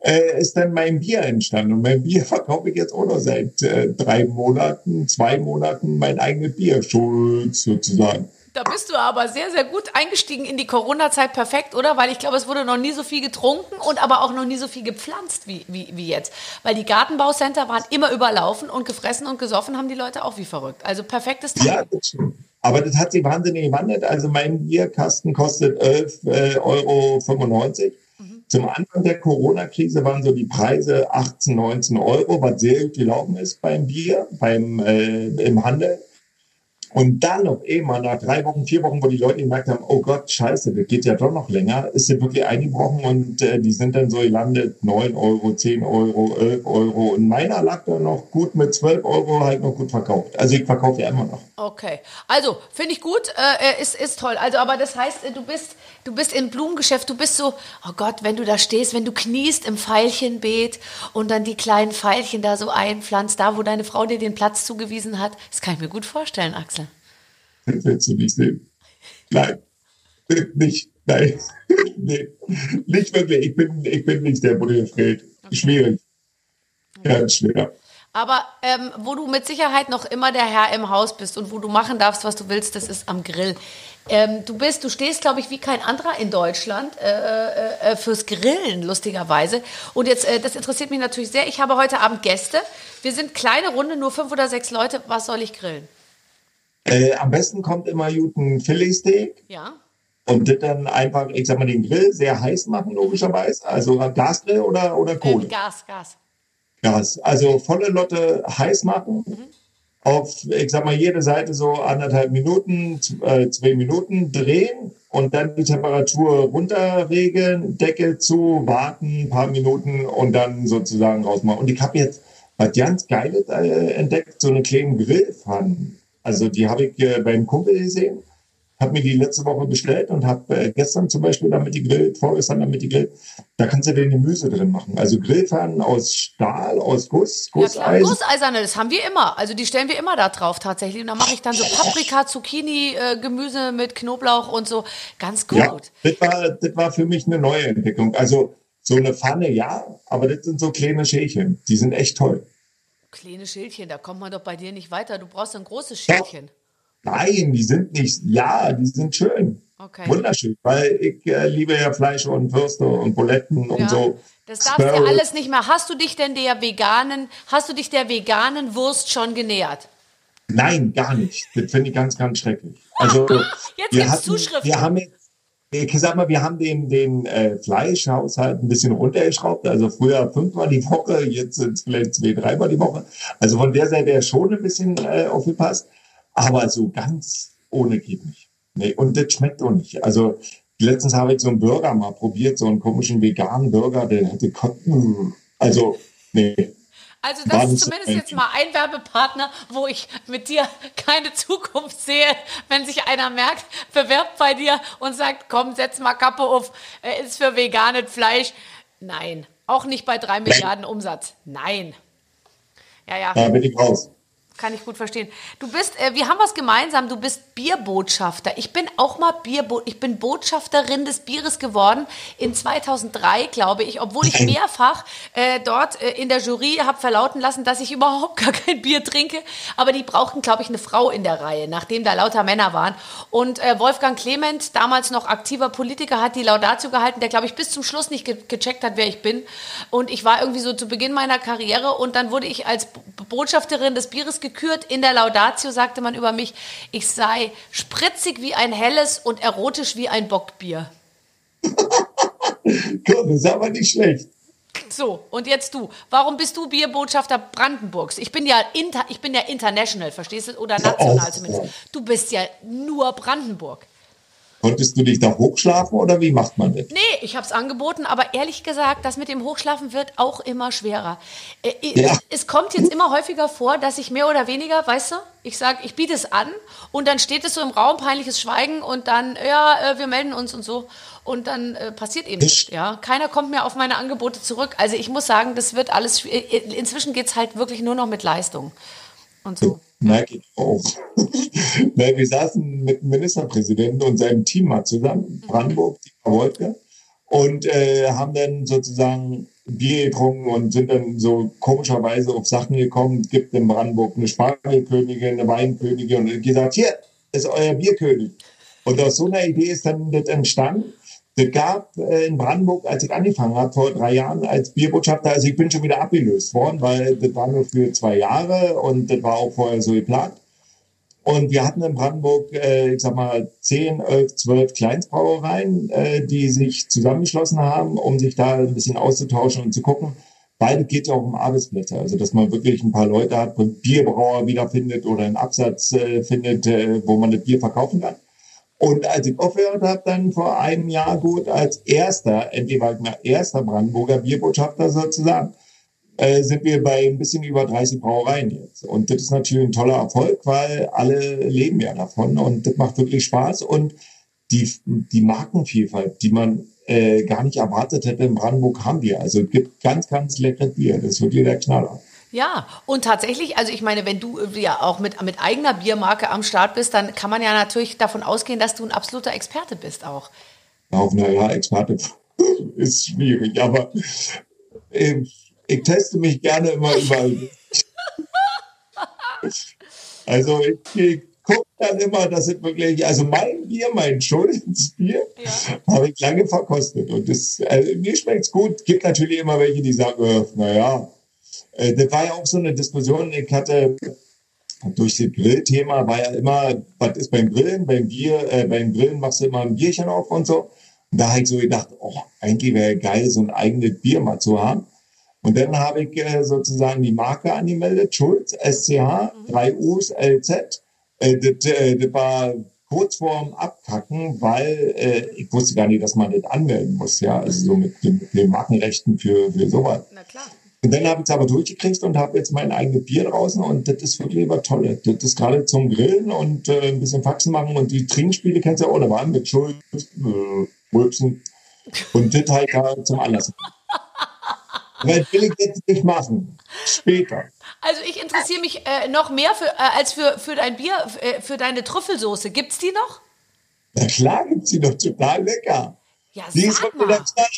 äh, ist dann mein Bier entstanden. Und mein Bier verkaufe ich jetzt auch noch seit äh, drei Monaten, zwei Monaten mein eigenes Bier, Schulz sozusagen. Da bist du aber sehr, sehr gut eingestiegen in die Corona-Zeit. Perfekt, oder? Weil ich glaube, es wurde noch nie so viel getrunken und aber auch noch nie so viel gepflanzt wie, wie, wie jetzt. Weil die Gartenbaucenter waren immer überlaufen und gefressen und gesoffen haben die Leute auch wie verrückt. Also perfektes Timing. Ja, das stimmt. Aber das hat sich wahnsinnig gewandelt. Also mein Bierkasten kostet 11,95 äh, Euro. Zum Anfang der Corona-Krise waren so die Preise 18, 19 Euro, was sehr gut gelaufen ist beim Bier, beim äh, im Handel. Und dann auf einmal nach drei Wochen, vier Wochen, wo die Leute gemerkt haben, oh Gott, scheiße, das geht ja doch noch länger, ist sie wirklich eingebrochen und äh, die sind dann so gelandet, 9 Euro, 10 Euro, 11 Euro. Und meiner lag da noch gut mit 12 Euro, halt noch gut verkauft. Also ich verkaufe ja immer noch. Okay, also finde ich gut, äh, ist, ist toll. Also, aber das heißt, du bist, du bist im Blumengeschäft, du bist so, oh Gott, wenn du da stehst, wenn du kniest im Veilchenbeet und dann die kleinen Veilchen da so einpflanzt, da wo deine Frau dir den Platz zugewiesen hat, das kann ich mir gut vorstellen, Axel. Das willst du nicht sehen. Nein, nicht, nein, nee, nicht wirklich. Ich bin, ich bin nicht der Buddelfred. Schwierig. Ganz schwer. Aber ähm, wo du mit Sicherheit noch immer der Herr im Haus bist und wo du machen darfst, was du willst, das ist am Grill. Ähm, du bist, du stehst, glaube ich, wie kein anderer in Deutschland äh, äh, äh, fürs Grillen, lustigerweise. Und jetzt, äh, das interessiert mich natürlich sehr. Ich habe heute Abend Gäste. Wir sind kleine Runde, nur fünf oder sechs Leute. Was soll ich grillen? Äh, am besten kommt immer gut ein Filetsteak Ja. und das dann einfach, ich sag mal, den Grill sehr heiß machen, logischerweise. Also Gasgrill oder, oder Äh, Kohle? Gas, Gas. Gas. Also volle Lotte heiß machen auf, ich sag mal, jede Seite so anderthalb Minuten, äh, zwei Minuten drehen und dann die Temperatur runterregeln, Deckel zu, warten ein paar Minuten und dann sozusagen rausmachen. Und ich habe jetzt was ganz Geiles äh, entdeckt, so eine kleine Grillpfanne. Also die habe ich äh, beim Kumpel gesehen habe mir die letzte Woche bestellt und habe äh, gestern zum Beispiel damit die gegrillt, vorgestern damit die gegrillt. Da kannst du den Gemüse drin machen. Also Grillpfannen aus Stahl, aus Guss, Gusseisen. Ja, Gusseiserne, das haben wir immer. Also die stellen wir immer da drauf tatsächlich. Und dann mache ich dann so Paprika, Zucchini, äh, Gemüse mit Knoblauch und so. Ganz gut. Ja, das war, das war für mich eine neue Entdeckung. Also so eine Pfanne, ja, aber das sind so kleine Schälchen. Die sind echt toll. Kleine Schälchen, da kommt man doch bei dir nicht weiter. Du brauchst ein großes Schälchen. Ja. Nein, die sind nicht, ja, die sind schön. Okay. Wunderschön, weil ich äh, liebe ja Fleisch und Würste und Buletten ja. und so. Das darfst du ja alles nicht mehr. Hast du dich denn der veganen, hast du dich der veganen Wurst schon genähert? Nein, gar nicht. Das finde ich ganz, ganz schrecklich. Also, jetzt wir hatten, Zuschriften. Wir haben jetzt, ich sag mal, wir haben den, den äh, Fleischhaushalt ein bisschen runtergeschraubt. Also früher fünfmal die Woche, jetzt sind es vielleicht zwei, dreimal die Woche. Also von der Seite her schon ein bisschen äh, aufgepasst. Aber so ganz ohne geht nicht. Nee, und das schmeckt auch nicht. Also letztens habe ich so einen Burger mal probiert, so einen komischen veganen Burger, der hätte Kotten. Also, nee. Also das ist zumindest jetzt mal ein Werbepartner, wo ich mit dir keine Zukunft sehe, wenn sich einer merkt, bewirbt bei dir und sagt, komm, setz mal Kappe auf, ist für veganes Fleisch. Nein, auch nicht bei drei Milliarden Umsatz. Nein. Ja, ja. Da bin ich raus kann ich gut verstehen. Du bist, äh, wir haben was gemeinsam. Du bist Bierbotschafter. Ich bin auch mal Bierbo ich bin Botschafterin des Bieres geworden in 2003, glaube ich, obwohl ich mehrfach äh, dort äh, in der Jury habe verlauten lassen, dass ich überhaupt gar kein Bier trinke. Aber die brauchten, glaube ich, eine Frau in der Reihe, nachdem da lauter Männer waren. Und äh, Wolfgang Clement, damals noch aktiver Politiker, hat die Laudatio gehalten, der, glaube ich, bis zum Schluss nicht ge gecheckt hat, wer ich bin. Und ich war irgendwie so zu Beginn meiner Karriere und dann wurde ich als Botschafterin des Bieres gekürt gekürt. In der Laudatio sagte man über mich, ich sei spritzig wie ein helles und erotisch wie ein Bockbier. Komm, das ist aber nicht schlecht. So, und jetzt du. Warum bist du Bierbotschafter Brandenburgs? Ich bin ja, inter, ich bin ja international, verstehst du? Oder national zumindest. Du bist ja nur Brandenburg. Konntest du dich da hochschlafen oder wie macht man das? Nee, ich habe es angeboten, aber ehrlich gesagt, das mit dem Hochschlafen wird auch immer schwerer. Äh, ja. Es kommt jetzt immer häufiger vor, dass ich mehr oder weniger, weißt du, ich sage, ich biete es an und dann steht es so im Raum, peinliches Schweigen und dann, ja, äh, wir melden uns und so und dann äh, passiert eben nichts. Ja? Keiner kommt mehr auf meine Angebote zurück. Also ich muss sagen, das wird alles, äh, inzwischen geht es halt wirklich nur noch mit Leistung und so merke ich auch. wir saßen mit dem Ministerpräsidenten und seinem Team mal zusammen, Brandenburg, die Frau Wolke, und äh, haben dann sozusagen Bier getrunken und sind dann so komischerweise auf Sachen gekommen. Es gibt in Brandenburg eine Spargelkönigin, eine Weinkönigin und gesagt, hier ist euer Bierkönig. Und aus so einer Idee ist dann das entstanden. Das gab äh, in Brandenburg, als ich angefangen habe, vor drei Jahren als Bierbotschafter, also ich bin schon wieder abgelöst worden, weil das war nur für zwei Jahre und das war auch vorher so geplant. Und wir hatten in Brandenburg, äh, ich sag mal, zehn, elf, zwölf Kleinstbrauereien, äh, die sich zusammengeschlossen haben, um sich da ein bisschen auszutauschen und zu gucken. Beide geht ja auch um Arbeitsplätze, also dass man wirklich ein paar Leute hat, Bierbrauer wiederfindet oder einen Absatz äh, findet, äh, wo man das Bier verkaufen kann. Und als ich aufgehört habe, dann vor einem Jahr gut als erster, endlich war ich erster Brandenburger Bierbotschafter sozusagen, äh, sind wir bei ein bisschen über 30 Brauereien jetzt. Und das ist natürlich ein toller Erfolg, weil alle leben ja davon und das macht wirklich Spaß. Und die, die Markenvielfalt, die man äh, gar nicht erwartet hätte in Brandenburg, haben wir. Also es gibt ganz, ganz leckeres Bier. Das ist wirklich der Knaller. Ja, und tatsächlich, also ich meine, wenn du äh, ja auch mit, mit eigener Biermarke am Start bist, dann kann man ja natürlich davon ausgehen, dass du ein absoluter Experte bist auch. Auch, naja, Experte ist schwierig, aber äh, ich teste mich gerne immer überall. also ich, ich gucke dann immer, dass es wirklich, also mein Bier, mein Schulzbier, ja. habe ich lange verkostet und das, also mir schmeckt's gut. Gibt natürlich immer welche, die sagen, äh, naja, äh, das war ja auch so eine Diskussion. Ich hatte durch das Grillthema war ja immer, was ist beim Grillen? Beim Bier, äh, beim Grillen machst du immer ein Bierchen auf und so. Und da habe ich so gedacht, oh, eigentlich wäre geil, so ein eigenes Bier mal zu haben. Und dann habe ich äh, sozusagen die Marke angemeldet, Schulz, SCH, 3 U's, LZ. Äh, das, äh, das war kurz vorm Abkacken, weil äh, ich wusste gar nicht, dass man das anmelden muss, ja, also so mit, den, mit den Markenrechten für, für sowas. Na klar. Und dann habe ich es aber durchgekriegt und habe jetzt mein eigenes Bier draußen und das ist wirklich immer toll. Das ist gerade zum Grillen und äh, ein bisschen Faxen machen und die Trinkspiele kennst du ja auch, da waren mit Schulz, äh, Rülpsen und das halt da zum Anlass. Weil will ich jetzt nicht machen. Später. Also ich interessiere mich äh, noch mehr für, äh, als für, für dein Bier, äh, für deine Trüffelsoße. Gibt's die noch? Na klar gibt's die doch total lecker. Ja, Die ist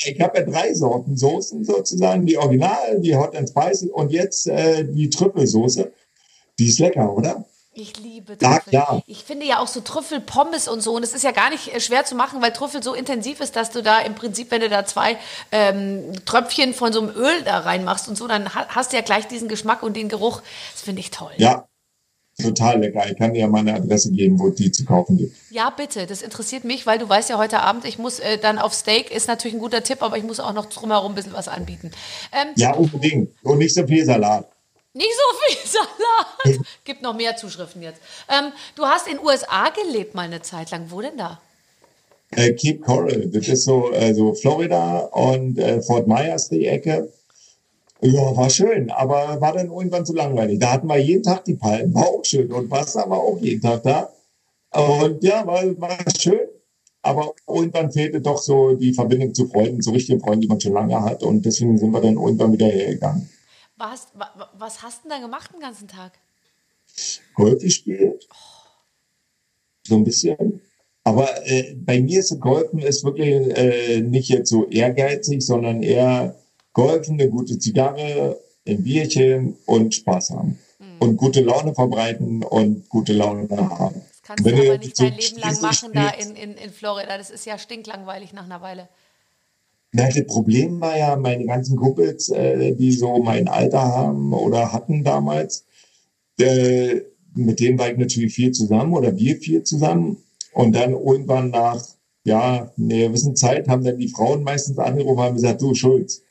Ich habe ja drei Sorten Soßen sozusagen. Die Original, die Hot and Spicy und jetzt äh, die Trüffelsoße. Die ist lecker, oder? Ich liebe Ja, Trüffel. klar. Ich finde ja auch so Trüffelpommes und so. Und es ist ja gar nicht äh, schwer zu machen, weil Trüffel so intensiv ist, dass du da im Prinzip, wenn du da zwei ähm, Tröpfchen von so einem Öl da reinmachst und so, dann ha- hast du ja gleich diesen Geschmack und den Geruch. Das finde ich toll. Ja, total lecker. Ich kann dir ja meine Adresse geben, wo die zu kaufen gibt. Ja, bitte. Das interessiert mich, weil du weißt ja heute Abend, ich muss äh, dann auf Steak, ist natürlich ein guter Tipp, aber ich muss auch noch drumherum ein bisschen was anbieten. Ähm, Ja, unbedingt. Und nicht so viel Salat. Nicht so viel Salat. Gibt noch mehr Zuschriften jetzt. Ähm, du hast in den USA gelebt mal eine Zeit lang. Wo denn da? Äh, Cape Coral, das ist so, äh, so Florida und äh, Fort Myers die Ecke. Ja, war schön, aber war dann irgendwann zu langweilig. Da hatten wir jeden Tag die Palmen, war auch schön. Und Wasser war auch jeden Tag da. Und ja, war, war schön. Aber irgendwann fehlte doch so die Verbindung zu Freunden, zu richtigen Freunden, die man schon lange hat. Und deswegen sind wir dann irgendwann wieder hergegangen. Was, wa, wa- was hast du denn da gemacht den ganzen Tag? Golf gespielt. So ein bisschen. Aber äh, bei mir ist Golfen ist wirklich äh, nicht jetzt so ehrgeizig, sondern eher Golfen, eine gute Zigarre, ein Bierchen und Spaß haben. Und gute Laune verbreiten und gute Laune haben. Das kannst Wenn du aber nicht dein Leben lang machen da spielst- in, in, in Florida. Das ist ja stinklangweilig nach einer Weile. Na, das Problem war ja, meine ganzen Kumpels, äh, die so mein Alter haben oder hatten damals, äh, mit denen war ich natürlich viel zusammen oder wir viel zusammen. Und dann irgendwann nach, ja, einer gewissen Zeit haben dann die Frauen meistens angerufen und haben gesagt, du Schulz,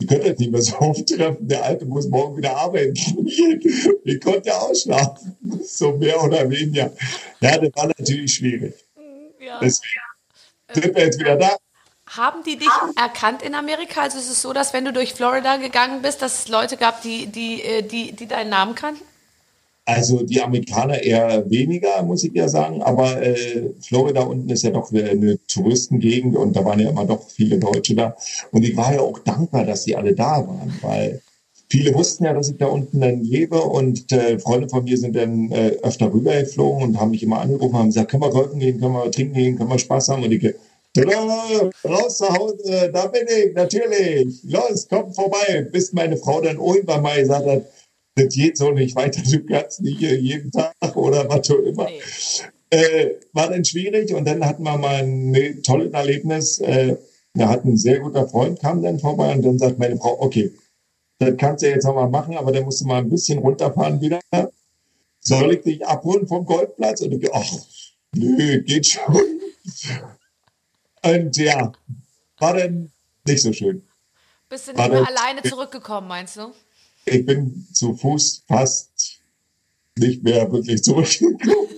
ihr könnt euch nicht mehr so oft treffen, der Alte muss morgen wieder arbeiten. ich konnte ja ausschlafen, so mehr oder weniger. Ja, das war natürlich schwierig. Ja. Deswegen sind wir jetzt wieder da. Haben die dich erkannt in Amerika? Also ist es so, dass wenn du durch Florida gegangen bist, dass es Leute gab, die, die, äh, die, die deinen Namen kannten? Also die Amerikaner eher weniger, muss ich ja sagen. Aber äh, Florida unten ist ja doch eine Touristengegend und da waren ja immer doch viele Deutsche da. Und ich war ja auch dankbar, dass die alle da waren, weil viele wussten ja, dass ich da unten dann lebe und äh, Freunde von mir sind dann äh, öfter rübergeflogen und haben mich immer angerufen, haben gesagt, können wir golfen gehen, können wir trinken gehen, können wir Spaß haben und ich Tada, raus zu Hause, da bin ich, natürlich. Los, komm vorbei. Bis meine Frau dann irgendwann mal gesagt hat, das geht so nicht weiter, du kannst nicht jeden Tag oder was auch immer. Nee. Äh, war dann schwierig und dann hatten wir mal ein ne, tolles Erlebnis. Äh, da hat ein sehr guter Freund, kam dann vorbei und dann sagt meine Frau, okay, das kannst du jetzt noch mal machen, aber dann musst du mal ein bisschen runterfahren wieder. Soll ich dich abholen vom Golfplatz? Und ich, ach, nö, geht schon. Und ja, war dann nicht so schön. Bist du nicht mehr alleine zurückgekommen, meinst du? Ich bin zu Fuß fast nicht mehr wirklich zurückgekommen.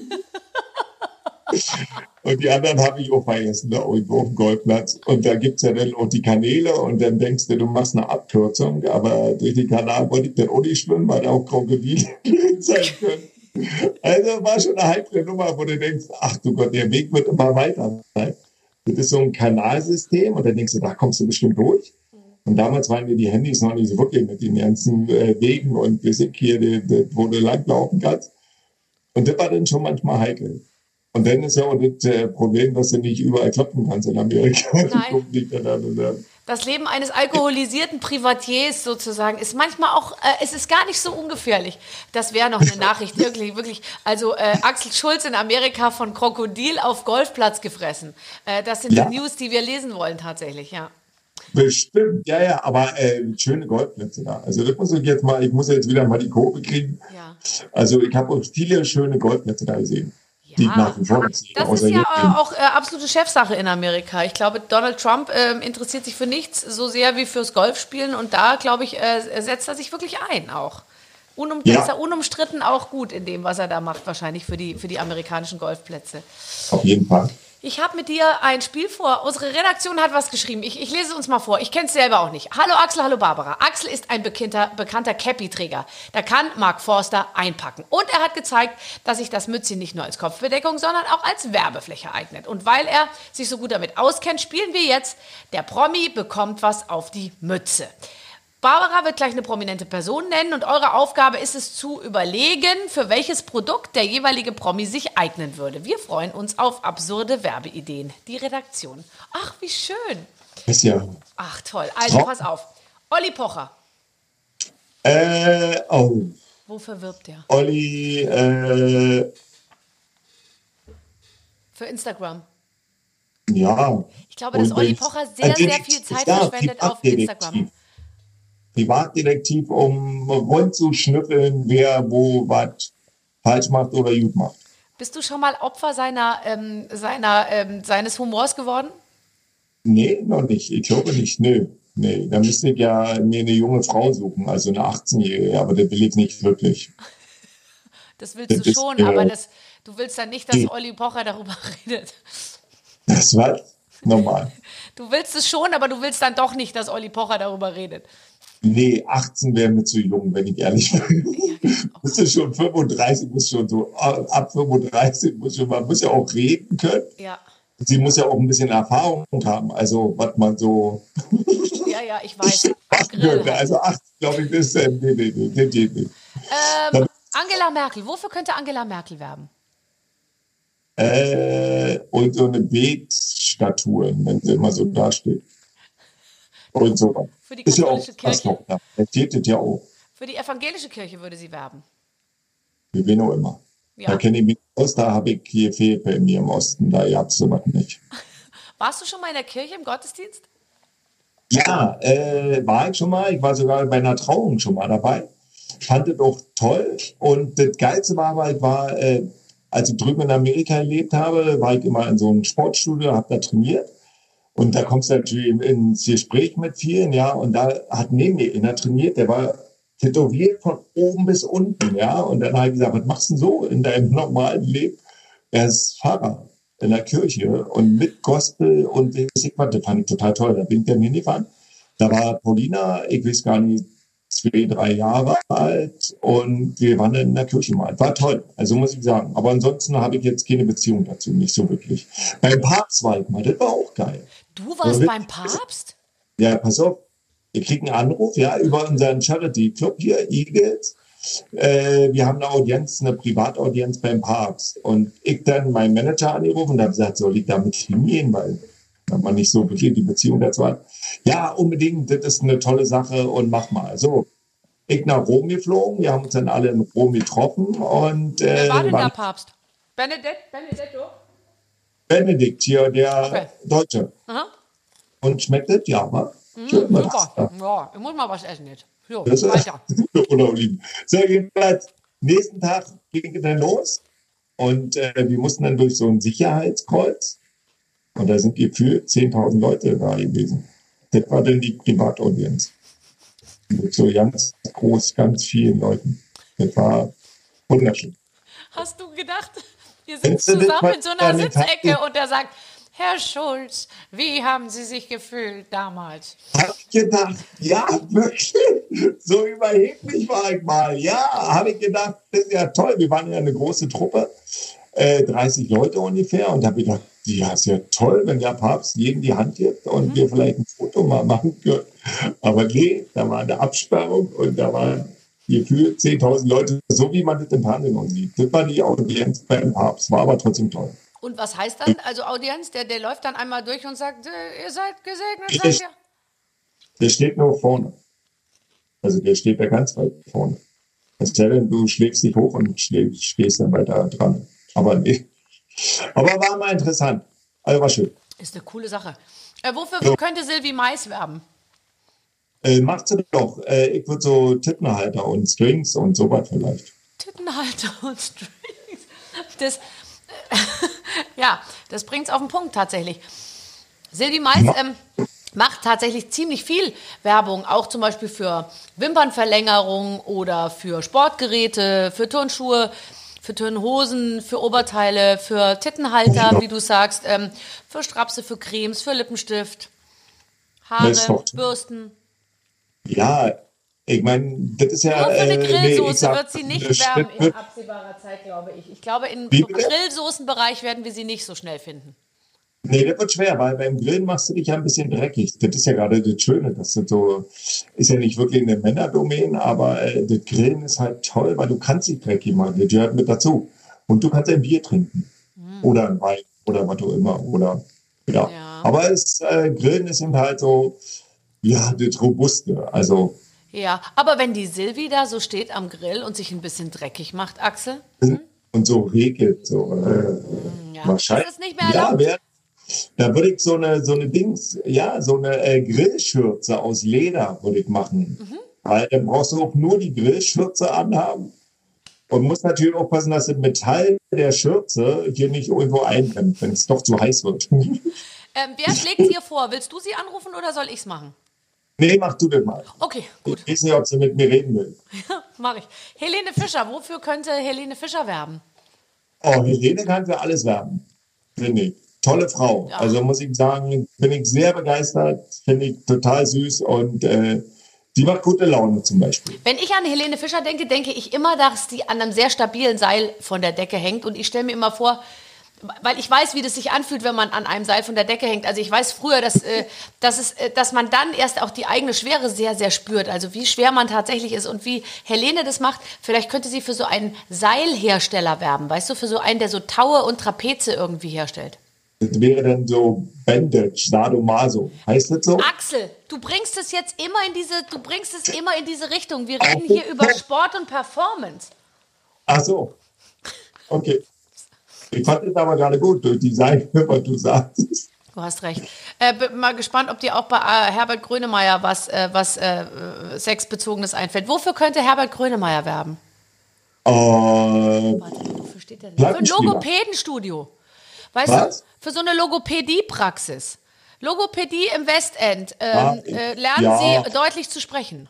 Und die anderen habe ich auch vergessen, da irgendwo auf dem Golfplatz. Und da gibt's ja dann auch die Kanäle und dann denkst du, du machst eine Abkürzung, aber durch den Kanal wollte ich dann auch nicht schwimmen, weil da auch Krokodile sein können. Also war schon eine heikle Nummer, wo du denkst, ach du Gott, der Weg wird immer weiter sein. Das ist so ein Kanalsystem und dann denkst du, da kommst du bestimmt durch. Und damals waren mir die Handys noch nicht so wirklich mit den ganzen äh, Wegen und sind hier, die, die, wo du langlaufen kannst. Und das war dann schon manchmal heikel. Und dann ist ja auch das äh, Problem, dass du nicht überall klopfen kannst in Amerika. Nein. Das Leben eines alkoholisierten Privatiers sozusagen ist manchmal auch, äh, es ist gar nicht so ungefährlich. Das wäre noch eine Nachricht, wirklich, wirklich. Also äh, Axel Schulz in Amerika von Krokodil auf Golfplatz gefressen. Äh, das sind Ja. die News, die wir lesen wollen tatsächlich, ja. Bestimmt, ja, ja, aber äh, schöne Golfplätze da. Also das muss ich jetzt mal, ich muss jetzt wieder mal die Kurve kriegen. Ja. Also ich habe auch viele schöne Golfplätze da gesehen. die ich nach wie vor nicht. Das ist ja äh, auch äh, absolute Chefsache in Amerika. Ich glaube, Donald Trump ähm, interessiert sich für nichts so sehr wie fürs Golfspielen und da, glaube ich, äh, setzt er sich wirklich ein auch. Unum Ja. Ist er unumstritten auch gut in dem, was er da macht, wahrscheinlich für die, für die amerikanischen Golfplätze. Auf jeden Fall. Ich habe mit dir ein Spiel vor. Unsere Redaktion hat was geschrieben. Ich, ich lese es uns mal vor. Ich kenne es selber auch nicht. Hallo Axel, hallo Barbara. Axel ist ein bekannter, bekannter Cappy-Träger. Da kann Mark Forster einpacken. Und er hat gezeigt, dass sich das Mützchen nicht nur als Kopfbedeckung, sondern auch als Werbefläche eignet. Und weil er sich so gut damit auskennt, spielen wir jetzt Der Promi bekommt was auf die Mütze. Barbara wird gleich eine prominente Person nennen und eure Aufgabe ist es zu überlegen, für welches Produkt der jeweilige Promi sich eignen würde. Wir freuen uns auf absurde Werbeideen. Die Redaktion. Ach, wie schön. Ist ja. Ach, toll. Also, pass auf. Olli Pocher. Äh, oh, Wofür wirbt der? Olli, äh, Für Instagram. ja. Ich glaube, dass Olli Pocher sehr, sehr viel Zeit verschwendet auf. Instagram. Privatdetektiv, um rund zu schnüffeln, wer wo was falsch macht oder gut macht. Bist du schon mal Opfer seiner, ähm, seiner, ähm, seines Humors geworden? Nee, noch nicht. Ich glaube nicht. Nö. Nee, da müsste ich ja mir eine junge Frau suchen, also eine 18-Jährige, aber das will ich nicht wirklich. Das willst Das du ist, schon, äh, aber das, du willst dann nicht, dass nee. Olli Pocher darüber redet. Das war normal. Du willst es schon, aber du willst dann doch nicht, dass Olli Pocher darüber redet. Nee, 18 wäre mir zu jung, wenn ich ehrlich bin. Bist du schon 35, muss schon so, ab 35 muss schon, man muss ja auch reden können. Ja, Sie muss ja auch ein bisschen Erfahrung haben, also was man so ja, ja, ich weiß. Also 18, glaube ich, ist, nee, nee, nee, nee, nee. Ähm, Angela Merkel, wofür könnte Angela Merkel werben? Äh, und so eine Betstatue, wenn sie immer so dasteht. Und so. Für die Ist ja auch katholische Kirche? Er das ja auch. Für die evangelische Kirche würde sie werben. Wie wen auch immer. Ja. Da kenne ich mich aus, da habe ich hier fehlt bei mir im Osten, da gab's sowas nicht. Warst du schon mal in der Kirche im Gottesdienst? Ja, äh, war ich schon mal. Ich war sogar bei einer Trauung schon mal dabei. Fand es auch toll. Und das Geilste war aber, ich war, äh, als ich drüben in Amerika gelebt habe, war ich immer in so einem Sportstudio, habe da trainiert. Und da kommst du natürlich ins Gespräch mit vielen, ja. Und da hat neben mir einer trainiert, der war tätowiert von oben bis unten, ja. Und dann habe ich gesagt, was machst du denn so in deinem normalen Leben? Er ist Pfarrer in der Kirche und mit Gospel und weiß ich das fand ich total toll. Da bin ich dann hingefahren. Da war Paulina, ich weiß gar nicht, zwei, drei Jahre alt und wir waren dann in der Kirche mal. War toll, also muss ich sagen. Aber ansonsten habe ich jetzt keine Beziehung dazu, nicht so wirklich. Beim Papst war ich mal, das war auch geil. Du warst Ja, beim Papst? Ja, pass auf. Wir kriegen einen Anruf, ja, über unseren Charity Club hier, Eagles. Äh, wir haben eine Audienz, eine Privataudienz beim Papst. Und ich dann meinen Manager angerufen und habe gesagt, soll ich damit hingehen, weil man nicht so wirklich die Beziehung dazu hat. Ja, unbedingt, das ist eine tolle Sache und mach mal. So, ich nach Rom geflogen, wir haben uns dann alle in Rom getroffen und äh, Wer war denn der Papst? Benedett, Benedetto? Benedikt hier, der Okay. Deutsche. Aha. Und schmeckt das? Ja, wa? Wa? Super. Ja, ich muss mal was essen jetzt. So, Das weiter. oder Oliven. So, jedenfalls, nächsten Tag ging es dann los und äh, wir mussten dann durch so ein Sicherheitskreuz und da sind gefühlt 10.000 Leute da gewesen. Das war dann die Privataudienz. Mit so ganz groß, ganz vielen Leuten. Das war wunderschön. Hast du gedacht, ihr Kennst sitzt du das, zusammen in so einer Sitzecke und er sagt, Herr Schulz, wie haben Sie sich gefühlt damals? Hab ich gedacht, ja, wirklich, so überheblich war ich mal. Ja, habe ich gedacht, das ist ja toll. Wir waren ja eine große Truppe, äh, 30 Leute ungefähr. Und da habe ich gedacht, ja, ist ja toll, wenn der Papst jedem die Hand gibt und wir vielleicht ein Foto mal machen können. Aber nee, da war eine Absperrung und da waren gefühlt 10.000 Leute, so wie man das im Fernsehen sieht. Das war die Audienz beim Papst, war aber trotzdem toll. Und was heißt dann, also Audienz, der, der läuft dann einmal durch und sagt, äh, ihr seid gesegnet, seid ihr? Der steht nur vorne. Also der steht da ganz weit vorne. Sei denn, du schlägst dich hoch und schlägst, stehst dann weiter dran. Aber nee. Aber war mal interessant. Also war schön. Ist eine coole Sache. Äh, wofür Ja. könnte Silvi Mais werben? Äh, macht sie doch. Äh, ich würde so Tittenhalter und Strings und sowas vielleicht. Tittenhalter und Strings. Das, ja, das bringt es auf den Punkt tatsächlich. Silvi Mais ähm, macht tatsächlich ziemlich viel Werbung, auch zum Beispiel für Wimpernverlängerung oder für Sportgeräte, für Turnschuhe, für Turnhosen, für Oberteile, für Tittenhalter, wie du sagst, ähm, für Strapse, für Cremes, für Lippenstift, Haare, Bürsten. Ja, ich meine, das ist ja. Nur für eine äh, Grillsoße nee, wird sie nicht wärmen in absehbarer Zeit, glaube ich. Ich glaube, im Grillsoßenbereich werden wir sie nicht so schnell finden. Nee, das wird schwer, weil beim Grillen machst du dich ja ein bisschen dreckig. Das ist ja gerade das Schöne. Das ist, so, ist ja nicht wirklich eine Männerdomain, aber äh, das Grillen ist halt toll, weil du kannst dich dreckig machen. Das gehört mit dazu. Und du kannst ein Bier trinken. Mhm. Oder ein Wein oder was auch immer. Oder, ja. ja. Aber es, äh, Grillen ist eben halt so, ja, das Robuste. Also. Ja, aber wenn die Silvi da so steht am Grill und sich ein bisschen dreckig macht, Axel? Hm? Und so regelt, so. Äh, ja. Wahrscheinlich. Ist es nicht mehr erlaubt? Ja, da würde ich so eine, so eine Dings, ja, so eine äh, Grillschürze aus Leder würde ich machen. Mhm. Weil dann brauchst du auch nur die Grillschürze anhaben. Und muss natürlich aufpassen, dass das Metall der Schürze hier nicht irgendwo eindämmt, wenn es doch zu heiß wird. Ähm, wer schlägt dir vor? Willst du sie anrufen oder soll ich es machen? Nee, mach du das mal. Okay, gut. Ich weiß nicht, ob sie mit mir reden will. Ja, mach ich. Helene Fischer, wofür könnte Helene Fischer werben? Oh, Helene kann für alles werben. Finde ich tolle Frau. Ja. Also muss ich sagen, bin ich sehr begeistert, finde ich total süß und äh, die macht gute Laune zum Beispiel. Wenn ich an Helene Fischer denke, denke ich immer, dass die an einem sehr stabilen Seil von der Decke hängt. Und ich stelle mir immer vor, weil ich weiß, wie das sich anfühlt, wenn man an einem Seil von der Decke hängt. Also ich weiß früher, dass, äh, dass, es, äh, dass man dann erst auch die eigene Schwere sehr, sehr spürt. Also wie schwer man tatsächlich ist und wie Helene das macht. Vielleicht könnte sie für so einen Seilhersteller werben, weißt du, für so einen, der so Taue und Trapeze irgendwie herstellt. Das wäre dann so Bandage, Sadomaso. Heißt das so? Axel, du bringst es jetzt immer in diese, du bringst es immer in diese Richtung. Wir reden hier über Sport und Performance. Ach so. Okay. Ich fand es aber gerade gut durch die Seite, was du sagst. Du hast recht. Äh, bin mal gespannt, ob dir auch bei äh, Herbert Grönemeyer was, äh, was äh, Sexbezogenes einfällt. Wofür könnte Herbert Grönemeyer werben? Äh, Warte, wofür steht der denn? Für ein Logopädenstudio. Weißt Was? du, für so eine Logopädie-Praxis. Logopädie im Westend. Ähm, ah, äh, lernen ja. Sie deutlich zu sprechen.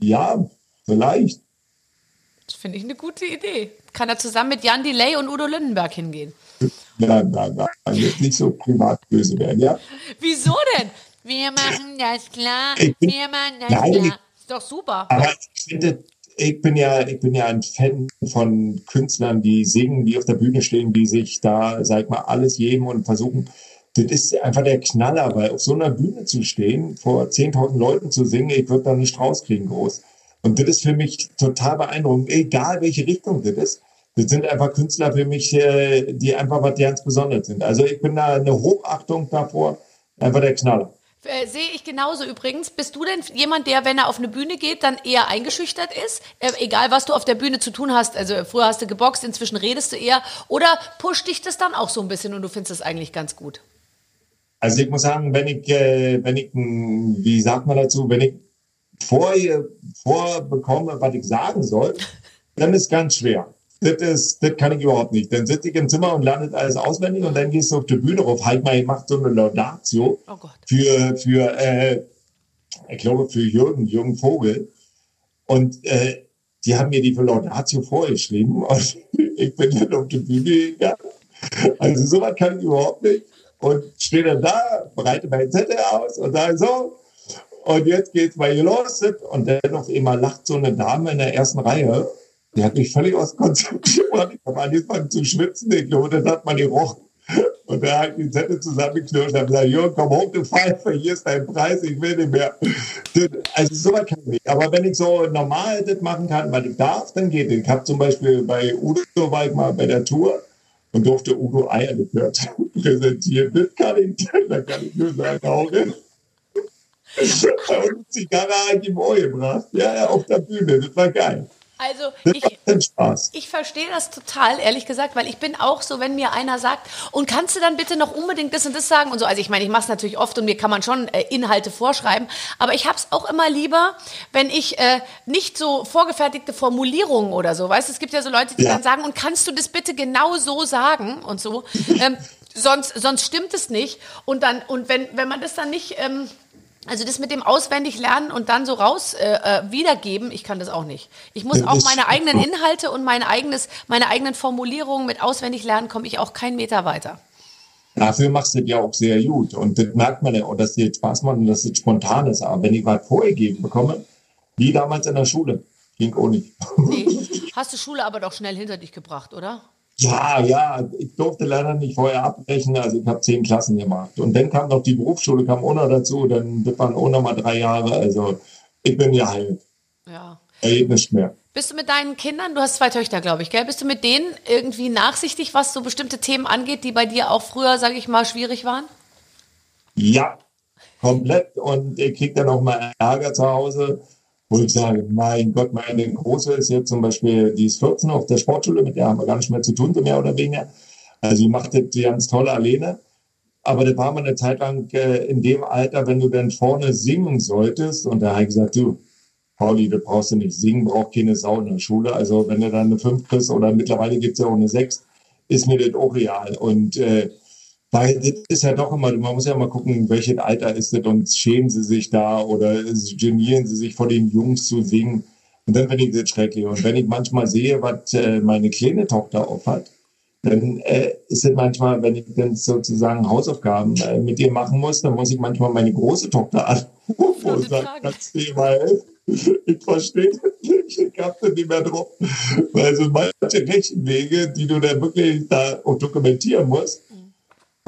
Ja, vielleicht. Das finde ich eine gute Idee. Kann er zusammen mit Jan Delay und Udo Lindenberg hingehen? Nein, nein, nein. Jetzt nicht so privat böse werden, ja? Wieso denn? Wir machen das klar. Wir machen das nein, klar. Ist doch super. Aber ich finde, ich bin ja, ich bin ja ein Fan von Künstlern, die singen, die auf der Bühne stehen, die sich da, sag ich mal, alles geben und versuchen. Das ist einfach der Knaller, weil auf so einer Bühne zu stehen, vor 10.000 Leuten zu singen, ich würde da nicht rauskriegen groß. Und das ist für mich total beeindruckend, egal welche Richtung das ist. Das sind einfach Künstler für mich, äh, die einfach was ganz Besonderes sind. Also ich bin da eine Hochachtung davor, einfach der Knaller. Äh, sehe ich genauso übrigens. Bist du denn jemand, der, wenn er auf eine Bühne geht, dann eher eingeschüchtert ist? Äh, egal, was du auf der Bühne zu tun hast. Also früher hast du geboxt, inzwischen redest du eher. Oder pusht dich das dann auch so ein bisschen und du findest es eigentlich ganz gut? Also ich muss sagen, wenn ich, äh, wenn ich, wie sagt man dazu, wenn ich vor, vorbekomme, was ich sagen soll, dann ist ganz schwer das, ist, das kann ich überhaupt nicht. Dann sitze ich im Zimmer und landet alles auswendig und dann gehst du auf die Bühne rauf. Halt mal, ich mach so eine Laudatio oh für, für äh, ich glaube, für Jürgen, Jürgen Vogel. Und äh, die haben mir die für Laudatio vorgeschrieben und ich bin dann auf die Bühne gegangen. Also sowas kann ich überhaupt nicht. Und stehe dann da, bereite meinen Zettel aus und sage so, und jetzt geht's mal hier los. Und auf einmal lacht so eine Dame in der ersten Reihe die hat mich völlig aus Konzept gebracht. Ich habe angefangen zu schwitzen. Ich glaube, das hat man gerochen. Und da hat die Zettel zusammengeknirscht und gesagt, Jürgen, komm hoch, du Pfeife, hier ist dein Preis, ich will nicht mehr. Also sowas kann ich nicht. Aber wenn ich so normal das machen kann, weil ich darf, dann geht es. Ich habe zum Beispiel bei Udo, war ich mal bei der Tour und durfte Udo Eierlikör präsentieren. Das kann ich, da kann ich nur sagen, hau hin. Und Zigarre ich ihm auch gebracht. Ja, ja, auf der Bühne, das war geil. Also ich, ich verstehe das total, ehrlich gesagt, weil ich bin auch so, wenn mir einer sagt, und kannst du dann bitte noch unbedingt das und das sagen und so. Also ich meine, ich mache es natürlich oft und mir kann man schon äh, Inhalte vorschreiben, aber ich habe es auch immer lieber, wenn ich äh, nicht so vorgefertigte Formulierungen oder so, weißt du, es gibt ja so Leute, die Ja. dann sagen, und kannst du das bitte genau so sagen und so. ähm, sonst, sonst stimmt es nicht. Und dann, und wenn, wenn man das dann nicht. Ähm, also das mit dem auswendig lernen und dann so raus äh, äh, wiedergeben, ich kann das auch nicht. Ich muss auch meine eigenen. Inhalte und meine eigenes, meine eigenen Formulierungen mit auswendig lernen, komme ich auch keinen Meter weiter. Dafür machst du das ja auch sehr gut. Und das merkt man ja auch, dass dir jetzt Spaß macht und dass es spontan ist. Aber wenn ich was vorgegeben bekomme, wie damals in der Schule, ging auch nicht. Nee. Hast du Schule aber doch schnell hinter dich gebracht, oder? Ja, ja, ich durfte leider nicht vorher abbrechen, also ich habe zehn Klassen gemacht. Und dann kam noch die Berufsschule, kam noch dazu, dann das waren noch mal drei Jahre. Also ich bin ja halt, Ja. da geht nicht mehr. Bist du mit deinen Kindern, du hast zwei Töchter, glaube ich, gell? Bist du mit denen irgendwie nachsichtig, was so bestimmte Themen angeht, die bei dir auch früher, sage ich mal, schwierig waren? Ja, komplett. Und ich krieg dann auch mal Ärger zu Hause, wo ich sage, mein Gott, meine Große ist jetzt zum Beispiel, die ist 14 auf der Sportschule, mit der haben wir gar nicht mehr zu tun, so mehr oder weniger. Also die macht das ganz toll alleine. Aber das war mal eine Zeit lang äh, in dem Alter, wenn du dann vorne singen solltest. Und da habe ich gesagt, du, Pauli, das brauchst du nicht. Singen braucht keine Sau in der Schule. Also wenn du dann eine 5 kriegst oder mittlerweile gibt's ja auch eine 6, ist mir das auch real. Und äh, weil das ist ja doch immer, man muss ja mal gucken, welches Alter ist das und schämen sie sich da oder genieren sie sich vor den Jungs zu singen. Und dann finde ich das schrecklich. Und wenn ich manchmal sehe, was äh, meine kleine Tochter aufhat, dann äh, ist es manchmal, wenn ich dann sozusagen Hausaufgaben äh, mit ihr machen muss, dann muss ich manchmal meine große Tochter anrufen und sagen, kannst du dir mal helfen? Ich verstehe das nicht, ich hab das nicht mehr drauf. Weil so manche Rechenwege, die du dann wirklich da auch dokumentieren musst,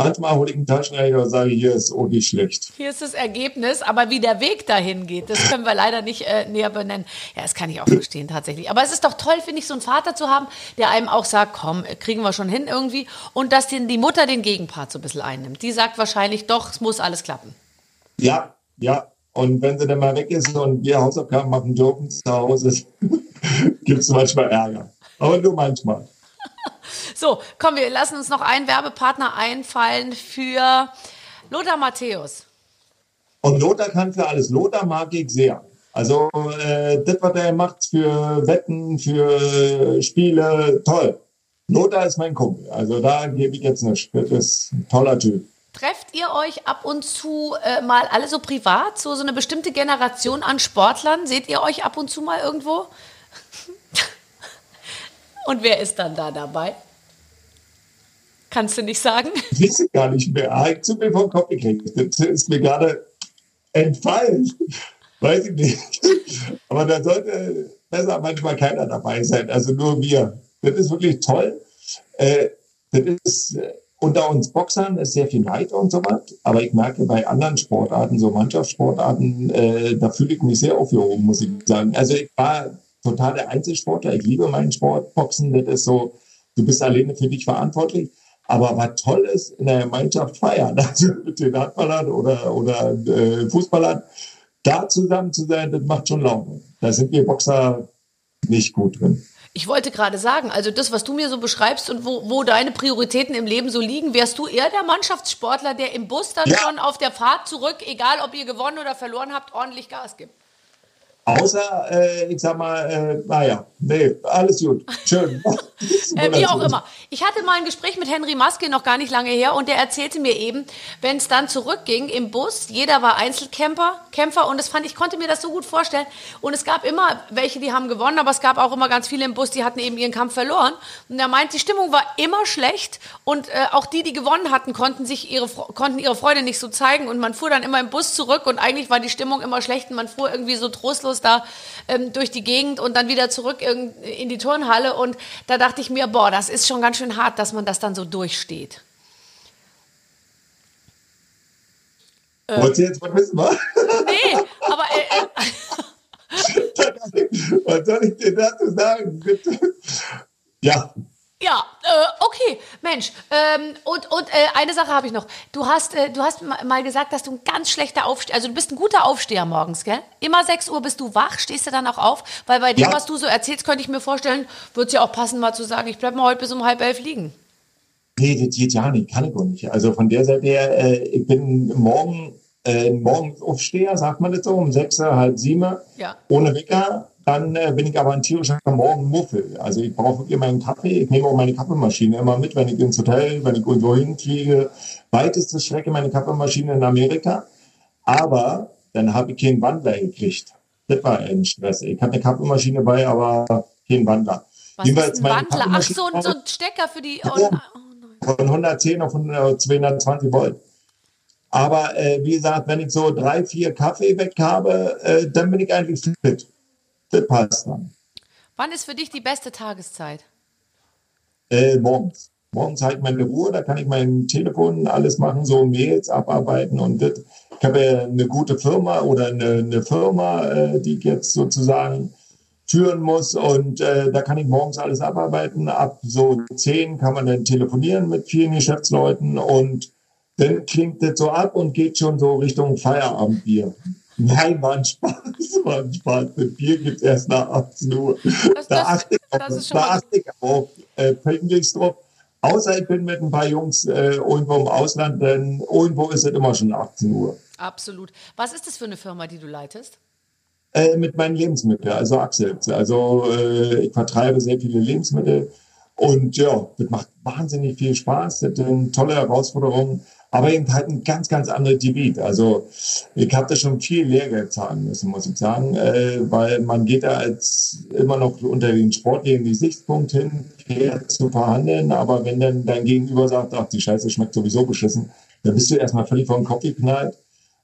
manchmal hole ich einen Taschenrechner und sage, hier ist auch nicht schlecht. Hier ist das Ergebnis, aber wie der Weg dahin geht, das können wir leider nicht äh, näher benennen. Ja, das kann ich auch verstehen tatsächlich. Aber es ist doch toll, finde ich, so einen Vater zu haben, der einem auch sagt, komm, äh, kriegen wir schon hin irgendwie. Und dass den, die Mutter den Gegenpart so ein bisschen einnimmt. Die sagt wahrscheinlich, doch, es muss alles klappen. Ja, ja. Und wenn sie dann mal weg ist und wir Hausaufgaben machen dürfen zu Hause, gibt es manchmal Ärger. Aber nur manchmal. So, komm, wir lassen uns noch einen Werbepartner einfallen für Lothar Matthäus. Und Lothar kann für alles. Lothar mag ich sehr. Also äh, das, was er macht für Wetten, für Spiele, toll. Lothar ist mein Kumpel. Also da gebe ich jetzt nicht. Das ist ein toller Typ. Trefft ihr euch ab und zu äh, mal alle so privat, so, so eine bestimmte Generation an Sportlern? Seht ihr euch ab und zu mal irgendwo? Und wer ist dann da dabei? Kannst du nicht sagen? Ich weiß es gar nicht mehr. Ah, Ich zu mir vom Kopf gekriegt. Das ist mir gerade entfallen. Weiß ich nicht. Aber da sollte besser manchmal keiner dabei sein. Also nur wir. Das ist wirklich toll. Äh, das ist äh, unter uns Boxern ist sehr viel Neid und so was. Aber ich merke bei anderen Sportarten, so Mannschaftssportarten, äh, da fühle ich mich sehr aufgehoben, muss ich sagen. Also ich war total der Einzelsportler. Ich liebe meinen Sport. Boxen, das ist so, du bist alleine für dich verantwortlich. Aber was toll ist, in der Gemeinschaft feiern, also mit den Handballern oder, oder äh, Fußballern, da zusammen zu sein, das macht schon Laune. Da sind wir Boxer nicht gut drin. Ich wollte gerade sagen, also das, was du mir so beschreibst und wo, wo deine Prioritäten im Leben so liegen, wärst du eher der Mannschaftssportler, der im Bus dann Ja. schon auf der Fahrt zurück, egal ob ihr gewonnen oder verloren habt, ordentlich Gas gibt. Außer, äh, ich sag mal, äh, naja, nee, alles gut. Schön. Äh, wie auch immer. Ich hatte mal ein Gespräch mit Henry Maske noch gar nicht lange her und der erzählte mir eben, wenn es dann zurückging im Bus, jeder war Einzelkämpfer, Kämpfer und das fand ich konnte mir das so gut vorstellen und es gab immer welche, die haben gewonnen, aber es gab auch immer ganz viele im Bus, die hatten eben ihren Kampf verloren und er meint, die Stimmung war immer schlecht und äh, auch die, die gewonnen hatten, konnten sich ihre konnten ihre Freude nicht so zeigen und man fuhr dann immer im Bus zurück und eigentlich war die Stimmung immer schlecht und man fuhr irgendwie so trostlos da ähm, durch die Gegend und dann wieder zurück in die Turnhalle und da dachte ich mir, boah, das ist schon ganz schön hart, dass man das dann so durchsteht. Wollt ihr jetzt mal wissen, was? Nee, aber äh, äh, was soll ich dir dazu sagen? Bitte? Ja, ja, äh, okay. Mensch, ähm, und, und äh, eine Sache habe ich noch. Du hast, äh, du hast mal gesagt, dass du ein ganz schlechter Aufsteher, also du bist ein guter Aufsteher morgens, gell? Immer 6 Uhr bist du wach, stehst du dann auch auf? Weil bei dem, ja. was du so erzählst, könnte ich mir vorstellen, wird es ja auch passen, mal zu sagen, ich bleibe mal heute bis um halb elf liegen. Nee, das geht ja nicht, kann ich auch nicht. Also von der Seite her, äh, ich bin morgen, äh, morgens Aufsteher, sagt man das so, um sechs, halb sieben, ja. ohne Wecker. Dann äh, bin ich aber ein tierischer Morgenmuffel. Also ich brauche immer einen Kaffee. Ich nehme auch meine Kaffeemaschine immer mit, wenn ich ins Hotel, wenn ich irgendwo hinfliege. Weiteste Strecke meine Kaffeemaschine in Amerika. Aber dann habe ich keinen Wandler gekriegt. Das war ein Stress. Ich hatte eine Kaffeemaschine bei, aber keinen Wandler. Was Jedenfalls ist ein Wandler? Ach, so, so ein Stecker für die... Oh, ja, von 110 auf 220 Volt. Aber äh, wie gesagt, wenn ich so drei, vier Kaffee weg habe, äh, dann bin ich eigentlich fit. Das passt dann. Wann ist für dich die beste Tageszeit? Äh, morgens. Morgens halt meine Ruhe, da kann ich mein Telefon alles machen, so Mails abarbeiten und das. Ich habe ja eine gute Firma oder eine, eine Firma, äh, die ich jetzt sozusagen führen muss und äh, da kann ich morgens alles abarbeiten. Ab so zehn kann man dann telefonieren mit vielen Geschäftsleuten und dann klingt das so ab und geht schon so Richtung Feierabendbier. Nein, war ein Spaß, war ein Spaß. Das Bier gibt erst nach 18 Uhr. Das, da achte ich auf, da achte ich auf äh, drauf. Außer ich bin mit ein paar Jungs äh, irgendwo im Ausland, denn irgendwo ist es immer schon 18 Uhr. Absolut. Was ist das für eine Firma, die du leitest? Äh, mit meinen Lebensmitteln, also Axel. Also äh, ich vertreibe sehr viele Lebensmittel und ja, das macht wahnsinnig viel Spaß. Das sind tolle Herausforderungen aber eben halt ein ganz, ganz anderes Gebiet. Also ich habe da schon viel Lehrgeld zahlen müssen, muss ich sagen, äh, weil man geht da als immer noch unter den sportlichen Gesichtspunkt hin, fair zu verhandeln, aber wenn dann dein Gegenüber sagt, ach, die Scheiße schmeckt sowieso beschissen, dann bist du erstmal völlig vom Kopf geknallt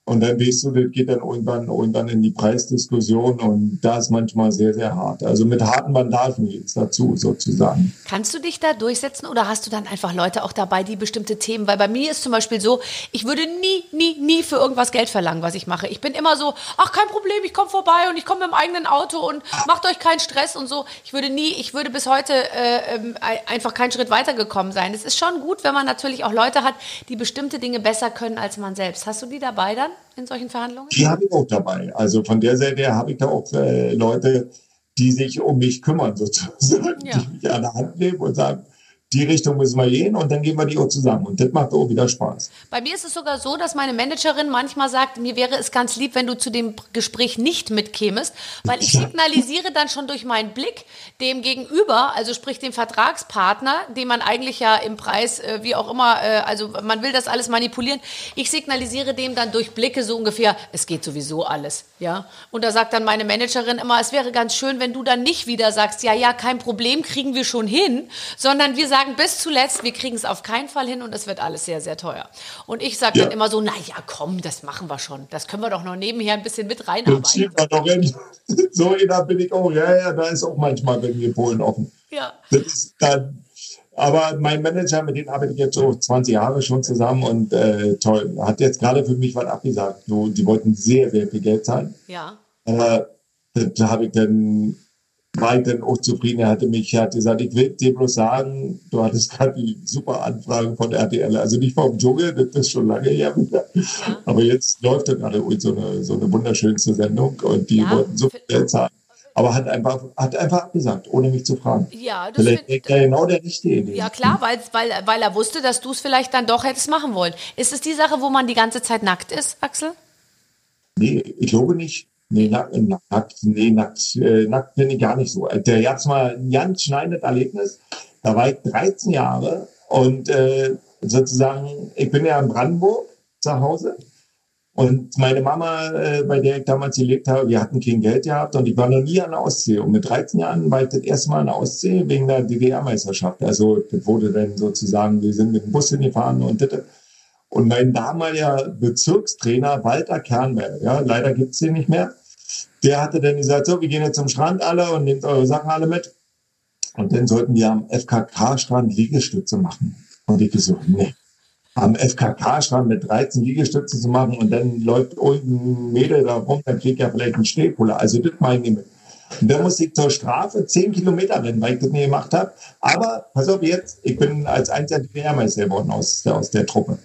und dann weißt du, das geht dann irgendwann, irgendwann in die Preisdiskussion und da ist manchmal sehr, sehr hart. Also mit harten Bandagen geht's dazu sozusagen. Kannst du dich da durchsetzen oder hast du dann einfach Leute auch dabei, die bestimmte Themen, weil bei mir ist zum Beispiel so, ich würde nie, nie, nie für irgendwas Geld verlangen, was ich mache. Ich bin immer so, ach kein Problem, ich komme vorbei und ich komme mit dem eigenen Auto und macht euch keinen Stress und so. Ich würde nie, ich würde bis heute äh, ähm, einfach keinen Schritt weitergekommen sein. Es ist schon gut, wenn man natürlich auch Leute hat, die bestimmte Dinge besser können als man selbst. Hast du die dabei dann? In solchen Verhandlungen? Die habe ich auch dabei. Also von der Seite her habe ich da auch äh, Leute, die sich um mich kümmern, sozusagen, ja. die mich an der Hand nehmen und sagen, die Richtung müssen wir gehen und dann gehen wir die auch zusammen. Und das macht auch wieder Spaß. Bei mir ist es sogar so, dass meine Managerin manchmal sagt, mir wäre es ganz lieb, wenn du zu dem Gespräch nicht mitkämest, weil ich signalisiere dann schon durch meinen Blick dem Gegenüber, also sprich dem Vertragspartner, den man eigentlich ja im Preis, äh, wie auch immer, äh, also man will das alles manipulieren, ich signalisiere dem dann durch Blicke so ungefähr, es geht sowieso alles, ja. Und da sagt dann meine Managerin immer, es wäre ganz schön, wenn du dann nicht wieder sagst, ja, ja, kein Problem, kriegen wir schon hin, sondern wir sagen, sagen bis zuletzt, wir kriegen es auf keinen Fall hin und es wird alles sehr, sehr teuer. Und ich sage ja. dann immer so, na ja, komm, das machen wir schon. Das können wir doch noch nebenher ein bisschen mit reinarbeiten. So da bin ich auch, ja, ja, da ist auch manchmal bei mir Polen offen. Ja. Dann, aber mein Manager, mit dem arbeite ich jetzt so 20 Jahre schon zusammen und äh, toll, hat jetzt gerade für mich was abgesagt. So, die wollten sehr, sehr viel Geld zahlen. Ja. Äh, da habe ich dann war ich dann auch zufrieden. Er hatte mich, er hat gesagt, ich will dir bloß sagen, du hattest gerade die super Anfragen von RTL, also nicht vom Dschungel, das ist schon lange her wieder. Ja. Aber jetzt läuft da gerade so eine, so eine wunderschönste Sendung und die ja. wollten so viel zahlen. Aber hat einfach, hat einfach abgesagt, ohne mich zu fragen. Ja, das vielleicht find, ja genau der richtige. Ja, klar, weil, weil, weil er wusste, dass du es vielleicht dann doch hättest machen wollen. Ist es die Sache, wo man die ganze Zeit nackt ist, Axel? Nee, ich glaube nicht. Nee, nackt, nackt, nee, nackt, äh, nackt bin ich gar nicht so. Der jetzt mal ein ganz schneidendes Erlebnis. Da war ich 13 Jahre und äh, sozusagen, ich bin ja in Brandenburg zu Hause und meine Mama, äh, bei der ich damals gelebt habe, wir hatten kein Geld gehabt und ich war noch nie an der Ostsee. Und mit 13 Jahren war ich das erste Mal an der Ostsee wegen der DDR-Meisterschaft. Also das wurde dann sozusagen, wir sind mit dem Bus hingefahren und das und mein damaliger Bezirkstrainer Walter Kernberg, ja, leider gibt's den nicht mehr, der hatte dann gesagt, so, wir gehen jetzt zum Strand alle und nehmt eure Sachen alle mit. Und dann sollten wir am FKK-Strand Liegestütze machen. Und ich so, nee. Am FKK-Strand mit 13 Liegestütze zu machen und dann läuft irgendein Mädel da rum, dann kriegt er vielleicht einen Stehpuller. Also das meine ich mit. Und dann musste ich zur Strafe zehn Kilometer rennen, weil ich das nicht gemacht habe. Aber pass auf jetzt, ich bin als einziger Lehrmeister geworden aus aus der Truppe.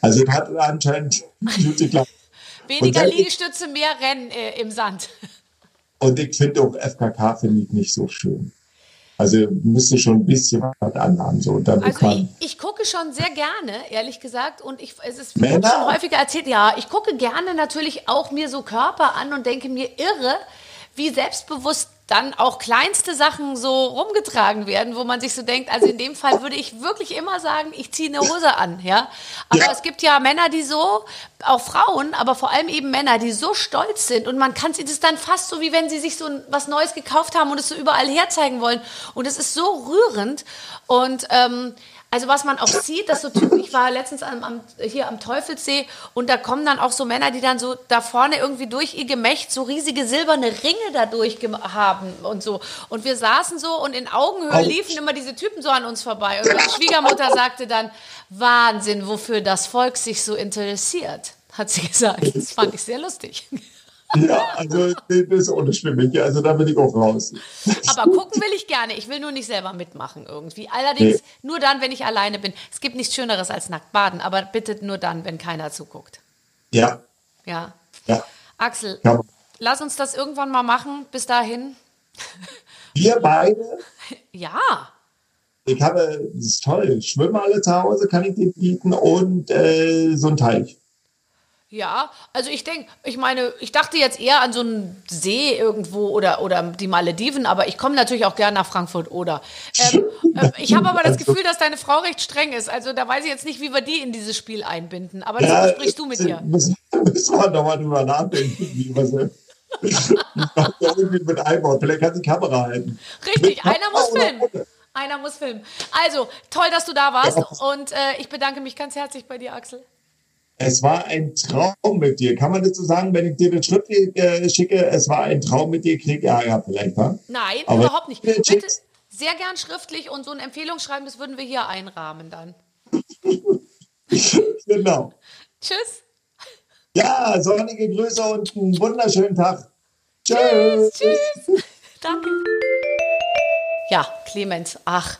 Also hat anscheinend gut geklappt. Weniger Liegestütze, mehr Rennen äh, im Sand. Und ich finde auch FKK finde ich nicht so schön. Also müsste schon ein bisschen was anhaben. So, also ich, ich, gucke schon sehr gerne, ehrlich gesagt. Und ich, es ist schon häufiger erzählt, ja, ich gucke gerne natürlich auch mir so Körper an und denke mir irre, wie selbstbewusst dann auch kleinste Sachen so rumgetragen werden, wo man sich so denkt, also in dem Fall würde ich wirklich immer sagen, ich ziehe eine Hose an, ja. Aber ja. es gibt ja Männer, die so, auch Frauen, aber vor allem eben Männer, die so stolz sind und man kann es ist dann fast so, wie wenn sie sich so was Neues gekauft haben und es so überall herzeigen wollen und es ist so rührend und ähm, also was man auch sieht, dass so Typen, ich war letztens am, am, hier am Teufelsee und da kommen dann auch so Männer, die dann so da vorne irgendwie durch ihr Gemächt so riesige silberne Ringe dadurch haben und so. Und wir saßen so und in Augenhöhe liefen immer diese Typen so an uns vorbei. Und meine Schwiegermutter sagte dann, Wahnsinn, wofür das Volk sich so interessiert, hat sie gesagt. Das fand ich sehr lustig. Ja, also das ist unschwimmig. Also da bin ich auch raus. Aber gucken will ich gerne. Ich will nur nicht selber mitmachen irgendwie. Allerdings nee. nur dann, wenn ich alleine bin. Es gibt nichts Schöneres als nackt baden, aber bitte nur dann, wenn keiner zuguckt. Ja. Ja. ja. Axel, ja. lass uns das irgendwann mal machen. Bis dahin. Wir beide? Ja. Ich habe, das ist toll, schwimme alle zu Hause, kann ich dir bieten und äh, so ein Teich. Ja, also ich denke, ich meine, ich dachte jetzt eher an so einen See irgendwo oder, oder die Malediven, aber ich komme natürlich auch gerne nach Frankfurt oder. Ähm, äh, ich habe aber das Gefühl, dass deine Frau recht streng ist. Also da weiß ich jetzt nicht, wie wir die in dieses Spiel einbinden. Aber das ja, sprichst du mit ihr. Müssen, müssen wir nochmal drüber nachdenken, wie wir sind. irgendwie mit einbauen. Vielleicht kann sie die Kamera halten. Richtig, einer muss filmen. Einer muss filmen. Also, toll, dass du da warst. Und äh, ich bedanke mich ganz herzlich bei dir, Axel. Es war ein Traum mit dir. Kann man das so sagen, wenn ich dir den Schritt äh, schicke, es war ein Traum mit dir, krieg ja, ja vielleicht, wa? Nein, Aber überhaupt nicht. Bitte sehr gern schriftlich und so ein Empfehlungsschreiben, das würden wir hier einrahmen dann. genau. Tschüss. Ja, sonnige Grüße und einen wunderschönen Tag. Tschüss. Tschüss. tschüss. Danke. Ja, Clemens, ach,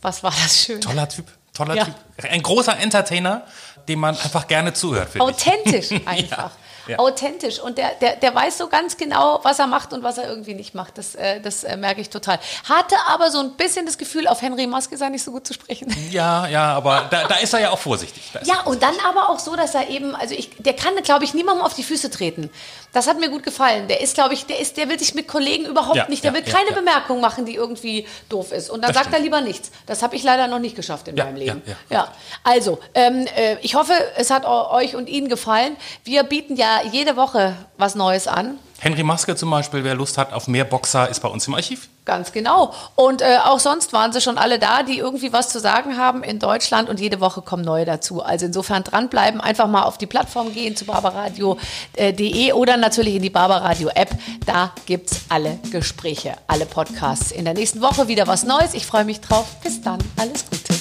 was war das schön. Toller Typ, toller ja. Typ. Ein großer Entertainer dem man einfach gerne zuhört. Authentisch einfach. ja, ja. Authentisch. Und der, der, der weiß so ganz genau, was er macht und was er irgendwie nicht macht. Das, äh, das äh, merke ich total. Hatte aber so ein bisschen das Gefühl, auf Henry Maske sei nicht so gut zu sprechen. Ja, ja, aber da, da ist er ja auch vorsichtig. Ja, und dann aber auch so, dass er eben, also ich, der kann, glaube ich, niemandem auf die Füße treten. Das hat mir gut gefallen. Der ist, glaube ich, der ist, der will sich mit Kollegen überhaupt ja, nicht, der will keine Bemerkung machen, die irgendwie doof ist. Und dann das sagt stimmt. er lieber nichts. Das habe ich leider noch nicht geschafft in meinem Leben. Ja, also, ähm, äh, ich hoffe, es hat euch und Ihnen gefallen. Wir bieten ja jede Woche was Neues an. Henry Maske zum Beispiel, wer Lust hat auf mehr Boxer, ist bei uns im Archiv. Ganz genau. Und äh, auch sonst waren sie schon alle da, die irgendwie was zu sagen haben in Deutschland und jede Woche kommen neue dazu. Also insofern dranbleiben, einfach mal auf die Plattform gehen zu barbaradio.de oder natürlich in die Barbaradio App. Da gibt es alle Gespräche, alle Podcasts. In der nächsten Woche wieder was Neues. Ich freue mich drauf. Bis dann. Alles Gute.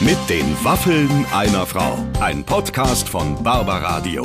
Mit den Waffeln einer Frau. Ein Podcast von Barbaradio.